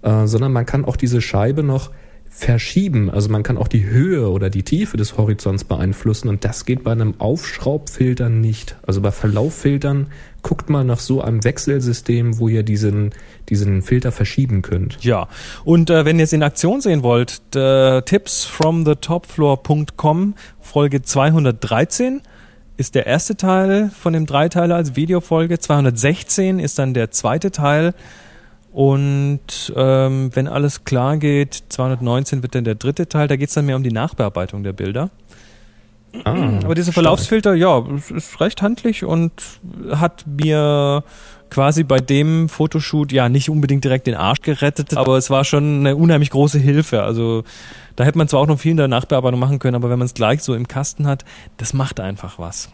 äh, sondern man kann auch diese Scheibe noch verschieben. Also man kann auch die Höhe oder die Tiefe des Horizonts beeinflussen und das geht bei einem Aufschraubfilter nicht. Also bei Verlauffiltern guckt mal nach so einem Wechselsystem, wo ihr diesen, diesen Filter verschieben könnt. Ja, und äh, wenn ihr es in Aktion sehen wollt, äh, Tipps from the topfloor.com Folge 213 ist der erste Teil von dem Dreiteiler als Videofolge. 216 ist dann der zweite Teil. Und ähm, wenn alles klar geht, 219 wird dann der dritte Teil. Da geht es dann mehr um die Nachbearbeitung der Bilder. Ah, Aber dieser stark. Verlaufsfilter, ja, ist recht handlich und hat mir quasi bei dem Fotoshoot ja nicht unbedingt direkt den Arsch gerettet, aber es war schon eine unheimlich große Hilfe. Also da hätte man zwar auch noch viel in der Nachbearbeitung machen können, aber wenn man es gleich so im Kasten hat, das macht einfach was.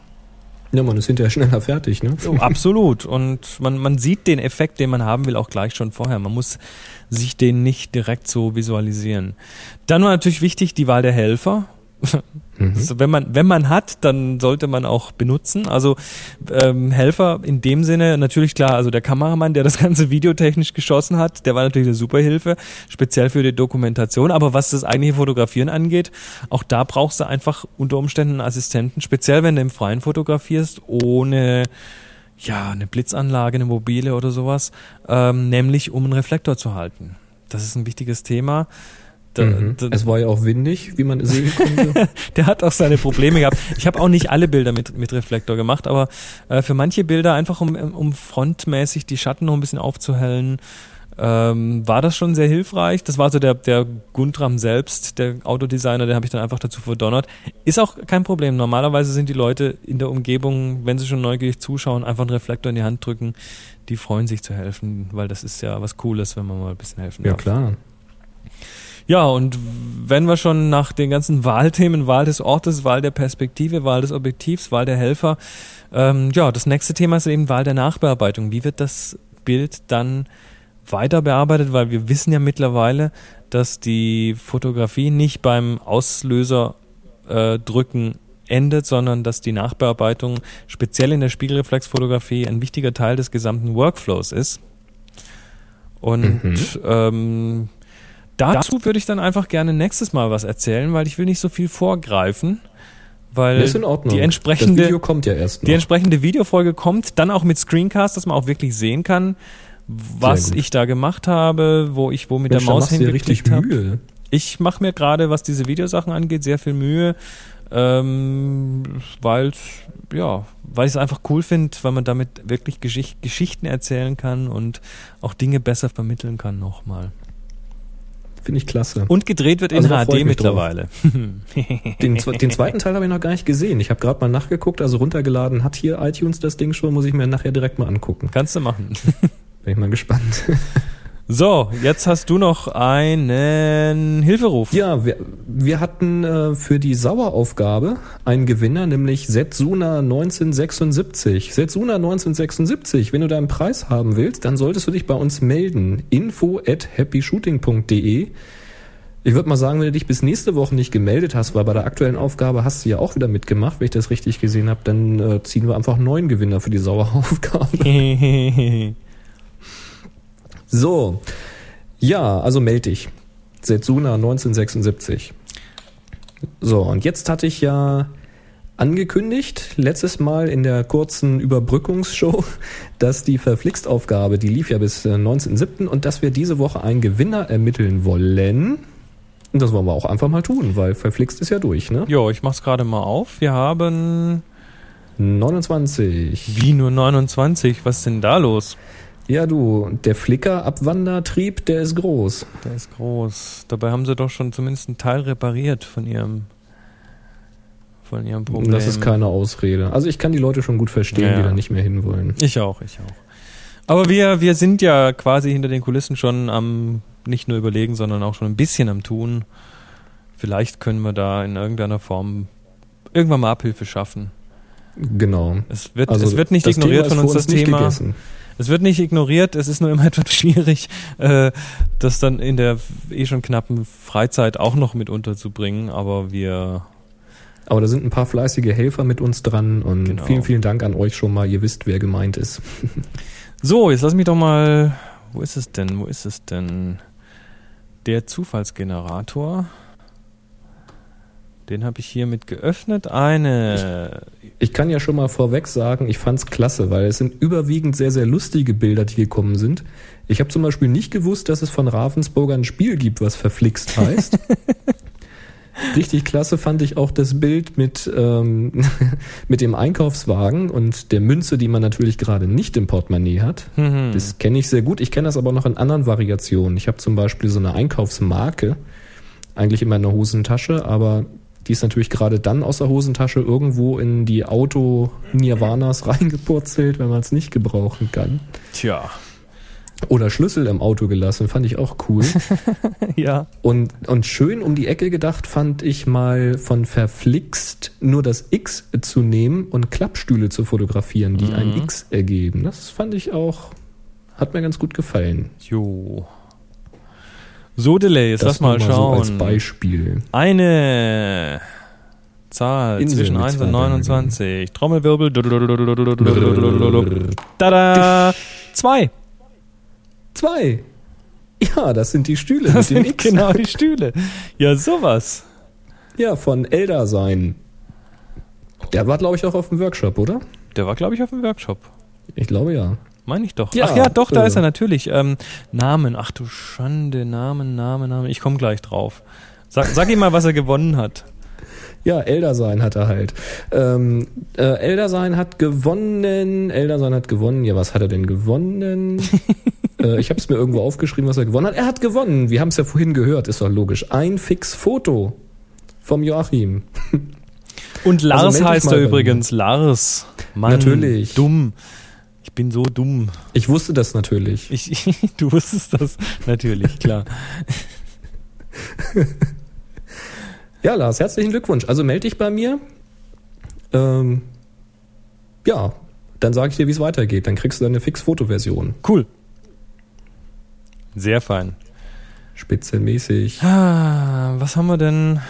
Ja, man ist hinterher schneller fertig, ne? Oh, absolut. Und man, man sieht den Effekt, den man haben will, auch gleich schon vorher. Man muss sich den nicht direkt so visualisieren. Dann war natürlich wichtig die Wahl der Helfer. Mhm. Also wenn man wenn man hat, dann sollte man auch benutzen. Also ähm, Helfer in dem Sinne natürlich klar. Also der Kameramann, der das ganze videotechnisch geschossen hat, der war natürlich eine super Hilfe, speziell für die Dokumentation. Aber was das eigentliche Fotografieren angeht, auch da brauchst du einfach unter Umständen einen Assistenten, speziell wenn du im Freien fotografierst, ohne ja eine Blitzanlage, eine mobile oder sowas, ähm, nämlich um einen Reflektor zu halten. Das ist ein wichtiges Thema. Da, Mhm. da, Es war ja auch windig, wie man sehen konnte. der hat auch seine Probleme gehabt. Ich habe auch nicht alle Bilder mit, mit Reflektor gemacht, aber äh, für manche Bilder einfach, um, um frontmäßig die Schatten noch ein bisschen aufzuhellen, ähm, war das schon sehr hilfreich. Das war so der, der Guntram selbst, der Autodesigner, den habe ich dann einfach dazu verdonnert. Ist auch kein Problem. Normalerweise sind die Leute in der Umgebung, wenn sie schon neugierig zuschauen, einfach einen Reflektor in die Hand drücken. Die freuen sich zu helfen, weil das ist ja was Cooles, wenn man mal ein bisschen helfen Ja, darf. klar. Ja, und wenn wir schon nach den ganzen Wahlthemen, Wahl des Ortes, Wahl der Perspektive, Wahl des Objektivs, Wahl der Helfer, ähm, ja, das nächste Thema ist eben Wahl der Nachbearbeitung. Wie wird das Bild dann weiter bearbeitet? Weil wir wissen ja mittlerweile, dass die Fotografie nicht beim Auslöser äh, drücken endet, sondern dass die Nachbearbeitung speziell in der Spiegelreflexfotografie ein wichtiger Teil des gesamten Workflows ist. Und Mhm. ähm, dazu würde ich dann einfach gerne nächstes Mal was erzählen, weil ich will nicht so viel vorgreifen, weil ist in Ordnung. die das entsprechende Video kommt ja erst noch. die entsprechende Videofolge kommt, dann auch mit Screencast, dass man auch wirklich sehen kann, was ich da gemacht habe, wo ich wo mit Mensch, der Maus hingeklickt habe. Mühe. Ich mache mir gerade, was diese Videosachen angeht, sehr viel Mühe, ähm, weil ja, weil ich es einfach cool finde, weil man damit wirklich Geschicht Geschichten erzählen kann und auch Dinge besser vermitteln kann nochmal. Finde ich klasse. Und gedreht wird in Also HD mittlerweile. Den, den zweiten Teil habe ich noch gar nicht gesehen. Ich habe gerade mal nachgeguckt, also runtergeladen hat hier iTunes das Ding schon, muss ich mir nachher direkt mal angucken. Kannst du machen. Bin ich mal gespannt. So, jetzt hast du noch einen Hilferuf. Ja, wir, wir hatten äh, für die Saueraufgabe einen Gewinner, nämlich Setsuna 1976. Setsuna 1976, wenn du deinen Preis haben willst, dann solltest du dich bei uns melden. info at happyshooting.de Ich würde mal sagen, wenn du dich bis nächste Woche nicht gemeldet hast, weil bei der aktuellen Aufgabe hast du ja auch wieder mitgemacht, wenn ich das richtig gesehen habe, dann äh, ziehen wir einfach einen neuen Gewinner für die Saueraufgabe. So, ja, also melde dich. Setsuna 1976. So, und jetzt hatte ich ja angekündigt, letztes Mal in der kurzen Überbrückungsshow, dass die Verflixt-Aufgabe, die lief ja bis äh, 19.07. und dass wir diese Woche einen Gewinner ermitteln wollen. Und das wollen wir auch einfach mal tun, weil Verflixt ist ja durch, ne? jo, ich mach's gerade mal auf. Wir haben 29. wie nur 29. Was ist denn da los? Ja, du, der Flickr-Abwandertrieb, der ist groß. Der ist groß. Dabei haben sie doch schon zumindest einen Teil repariert von ihrem von ihrem Problem. Das ist keine Ausrede. Also ich kann die Leute schon gut verstehen, Ja. die da nicht mehr hinwollen. Ich auch, ich auch. Aber wir, wir sind ja quasi hinter den Kulissen schon am nicht nur überlegen, sondern auch schon ein bisschen am tun. Vielleicht können wir da in irgendeiner Form irgendwann mal Abhilfe schaffen. Genau. Es wird, Also es wird nicht ignoriert Thema von uns das nicht Thema. gegessen. Es wird nicht ignoriert, es ist nur immer etwas schwierig, äh, das dann in der eh schon knappen Freizeit auch noch mit unterzubringen, aber wir Aber da sind ein paar fleißige Helfer mit uns dran und Genau. vielen, vielen Dank an euch schon mal. Ihr wisst, wer gemeint ist. So, jetzt lass mich doch mal. Wo ist es denn? Wo ist es denn? Der Zufallsgenerator. Den habe ich hiermit geöffnet. Eine. Ich kann ja schon mal vorweg sagen, ich fand's klasse, weil es sind überwiegend sehr, sehr lustige Bilder, die gekommen sind. Ich habe zum Beispiel nicht gewusst, dass es von Ravensburger ein Spiel gibt, was verflixt heißt. Richtig klasse fand ich auch das Bild mit, ähm, mit dem Einkaufswagen und der Münze, die man natürlich gerade nicht im Portemonnaie hat. Mhm. Das kenne ich sehr gut. Ich kenne das aber noch in anderen Variationen. Ich habe zum Beispiel so eine Einkaufsmarke, eigentlich in meiner Hosentasche, aber die ist natürlich gerade dann aus der Hosentasche irgendwo in die Auto-Nirvanas reingepurzelt, wenn man es nicht gebrauchen kann. Tja. Oder Schlüssel im Auto gelassen, fand ich auch cool. Ja. Und, und schön um die Ecke gedacht fand ich mal von verflixt nur das X zu nehmen und Klappstühle zu fotografieren, die ein X ergeben. Das fand ich auch, hat mir ganz gut gefallen. Jo. So, Delay, jetzt Das lass mal nur So als schauen. Beispiel. Eine Zahl Inseln zwischen mit 1 zwei und Bergen. 29. Trommelwirbel. Tada! Zwei. Zwei. Ja, das sind die Stühle Das sind X. genau die Stühle. Ja, sowas. Ja, von Elder sein. Der war, glaube ich, auch auf dem Workshop, oder? Der war, glaube ich, auf dem Workshop. Ich glaube ja. Meine ich doch. Ja, Ach ja, doch, da äh. ist er natürlich. Ähm, Namen. Ach du Schande. Namen, Namen, Namen. Ich komme gleich drauf. Sag, sag ihm mal, was er gewonnen hat. Ja, Elder sein hat er halt. Ähm, äh, Elder sein hat gewonnen. Elder sein hat gewonnen. Ja, was hat er denn gewonnen? Äh, ich habe es mir irgendwo aufgeschrieben, was er gewonnen hat. Er hat gewonnen. Wir haben es ja vorhin gehört, ist doch logisch. Ein Fix-Foto vom Joachim. Und Lars Also meld dich heißt er übrigens. Lars. Mann, Natürlich. Dumm. Ich bin so dumm. Ich wusste das natürlich. Ich, du wusstest das natürlich, klar. Ja, Lars, herzlichen Glückwunsch. Also melde dich bei mir. Ähm, ja, dann sage ich dir, wie es weitergeht. Dann kriegst du deine Fix-Foto-Version. Cool. Sehr fein. Spitzenmäßig. Ah, was haben wir denn?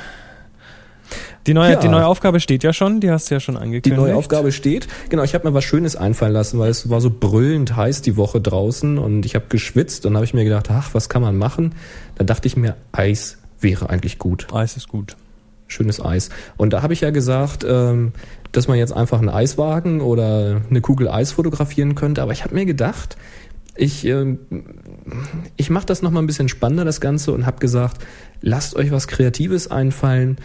Die neue, Ja. die neue Aufgabe steht ja schon, die hast du ja schon Die angekündigt. neue Aufgabe steht. Genau, ich habe mir was Schönes einfallen lassen, weil es war so brüllend heiß die Woche draußen und ich habe geschwitzt und habe ich mir gedacht, ach, was kann man machen? Da dachte ich mir, Eis wäre eigentlich gut. Eis ist gut. Schönes Eis. Und da habe ich ja gesagt, ähm, dass man jetzt einfach einen Eiswagen oder eine Kugel Eis fotografieren könnte. Aber ich habe mir gedacht, ich, ähm, ich mache das nochmal ein bisschen spannender, das Ganze, und habe gesagt, lasst euch was Kreatives einfallen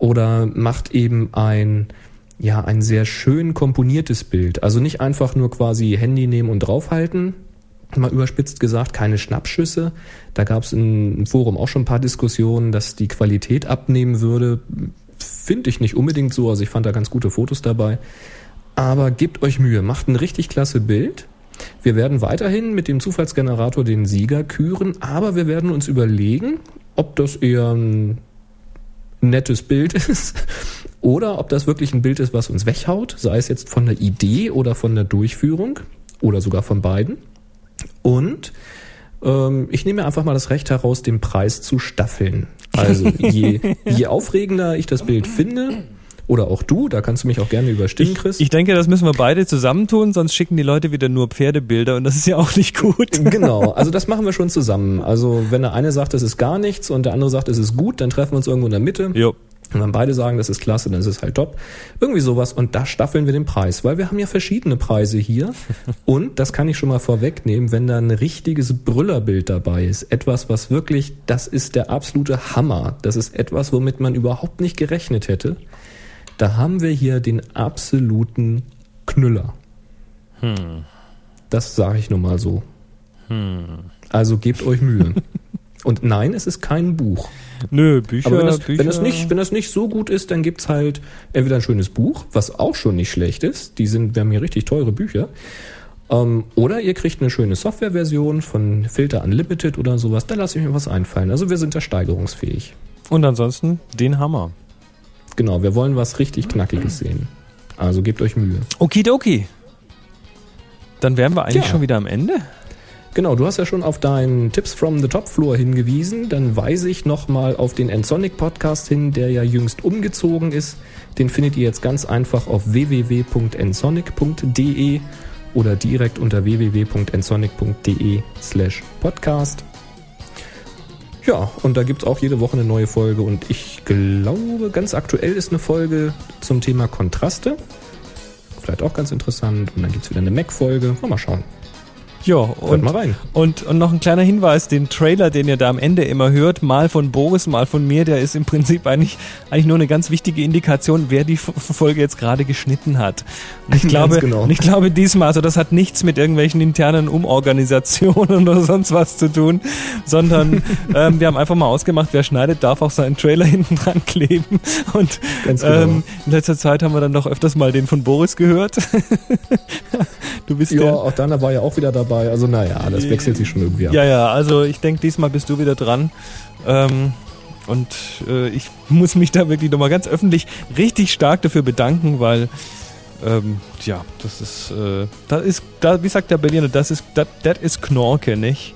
oder macht eben ein, ja, ein sehr schön komponiertes Bild. Also nicht einfach nur quasi Handy nehmen und draufhalten, mal überspitzt gesagt, keine Schnappschüsse. Da gab es im Forum auch schon ein paar Diskussionen, dass die Qualität abnehmen würde. Finde ich nicht unbedingt so. Also ich fand da ganz gute Fotos dabei. Aber gebt euch Mühe, macht ein richtig klasse Bild. Wir werden weiterhin mit dem Zufallsgenerator den Sieger küren, aber wir werden uns überlegen, ob das eher ein nettes Bild ist oder ob das wirklich ein Bild ist, was uns weghaut, sei es jetzt von der Idee oder von der Durchführung oder sogar von beiden. Und ähm, ich nehme mir einfach mal das Recht heraus, den Preis zu staffeln. Also je, je aufregender ich das Bild finde, oder auch du, da kannst du mich auch gerne überstimmen, Chris. Ich denke, das müssen wir beide zusammentun, sonst schicken die Leute wieder nur Pferdebilder und das ist ja auch nicht gut. Genau, also das machen wir schon zusammen. Also wenn der eine sagt, es ist gar nichts und der andere sagt, es ist gut, dann treffen wir uns irgendwo in der Mitte. Jo. Und wenn beide sagen, das ist klasse, dann ist es halt top. Irgendwie sowas. Und da staffeln wir den Preis, weil wir haben ja verschiedene Preise hier. Und das kann ich schon mal vorwegnehmen, wenn da ein richtiges Brüllerbild dabei ist. Etwas, was wirklich, das ist der absolute Hammer. Das ist etwas, womit man überhaupt nicht gerechnet hätte. Da haben wir hier den absoluten Knüller. Das sage ich nur mal so. Also gebt euch Mühe. Und nein, es ist kein Buch. Nö, Bücher, Aber wenn das, Bücher. wenn, das nicht, wenn das nicht so gut ist, dann gibt's halt entweder ein schönes Buch, was auch schon nicht schlecht ist. Die sind, wir haben hier richtig teure Bücher. Ähm, oder ihr kriegt eine schöne Softwareversion von Filter Unlimited oder sowas. Da lasse ich mir was einfallen. Also wir sind da steigerungsfähig. und ansonsten den Hammer. Genau, wir wollen was richtig Knackiges sehen. Also gebt euch Mühe. Okidoki. Dann wären wir eigentlich Ja. schon wieder am Ende. Genau, du hast ja schon auf deinen Tipps from the Top Floor hingewiesen. Dann weise ich nochmal auf den Ensonic Podcast hin, der ja jüngst umgezogen ist. Den findet ihr jetzt ganz einfach auf www.ensonic.de oder direkt unter www.ensonic.de slash podcast. Ja, und da gibt's auch jede Woche eine neue Folge und ich glaube, ganz aktuell ist eine Folge zum Thema Kontraste. Vielleicht auch ganz interessant. Und dann gibt's wieder eine Mac-Folge. Mal schauen. Ja, und, mal rein. und, und noch ein kleiner Hinweis, den Trailer, den ihr da am Ende immer hört, mal von Boris, mal von mir, der ist im Prinzip eigentlich, eigentlich nur eine ganz wichtige Indikation, wer die Folge jetzt gerade geschnitten hat. Und ich glaube, genau. und ich glaube diesmal, also das hat nichts mit irgendwelchen internen Umorganisationen oder sonst was zu tun, sondern ähm, wir haben einfach mal ausgemacht, wer schneidet, darf auch seinen Trailer hinten dran kleben. Und Ganz genau. ähm, in letzter Zeit haben wir dann doch öfters mal den von Boris gehört. du bist Ja, der, auch Dana war ja auch wieder dabei. Also naja, das wechselt sich schon irgendwie ab. Ja, ja, also ich denke, diesmal bist du wieder dran. Ähm, und äh, ich muss mich da wirklich nochmal ganz öffentlich richtig stark dafür bedanken, weil ähm, ja, das ist, äh, das ist, da, wie sagt der Berliner, das ist, das ist Knorke, nicht?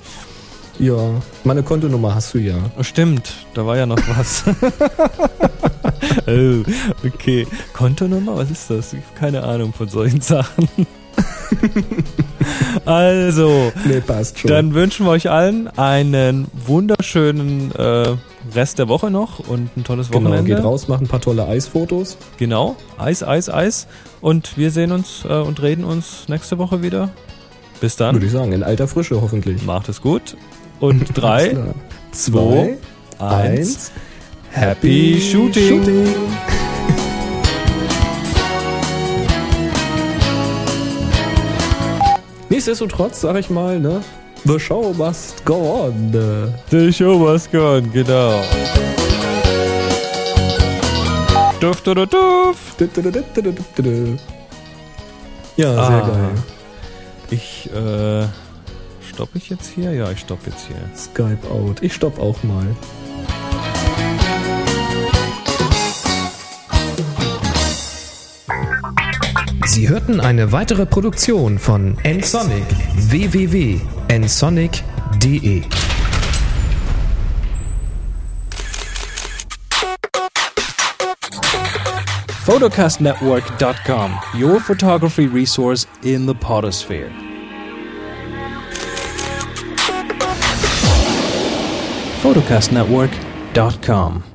Ja, meine Kontonummer hast du ja. Oh, Stimmt, da war ja noch was. oh, okay. Kontonummer, was ist das? Keine Ahnung von solchen Sachen. also, Nee, passt schon. Dann wünschen wir euch allen einen wunderschönen äh, Rest der Woche noch und ein tolles genau, Wochenende. geht raus, macht ein paar tolle Eisfotos. Genau. Eis, Eis, Eis. Und wir sehen uns äh, und reden uns nächste Woche wieder. Bis dann. Würde ich sagen, in alter Frische hoffentlich. Macht es gut. Und drei, zwei, eins. eins. Happy Shooting. Nichtsdestotrotz, sag ich mal, ne, The show must go on. The show must go on, genau. Duft oder Duft. Ja, sehr Ah. geil. Ich, äh, stoppe ich jetzt hier? Ja, ich stoppe jetzt hier. Skype out. Ich stopp auch mal. Sie hörten eine weitere Produktion von nsonic. Www.nsonic.de photocastnetwork.com, your photography resource in the potosphere. photocastnetwork.com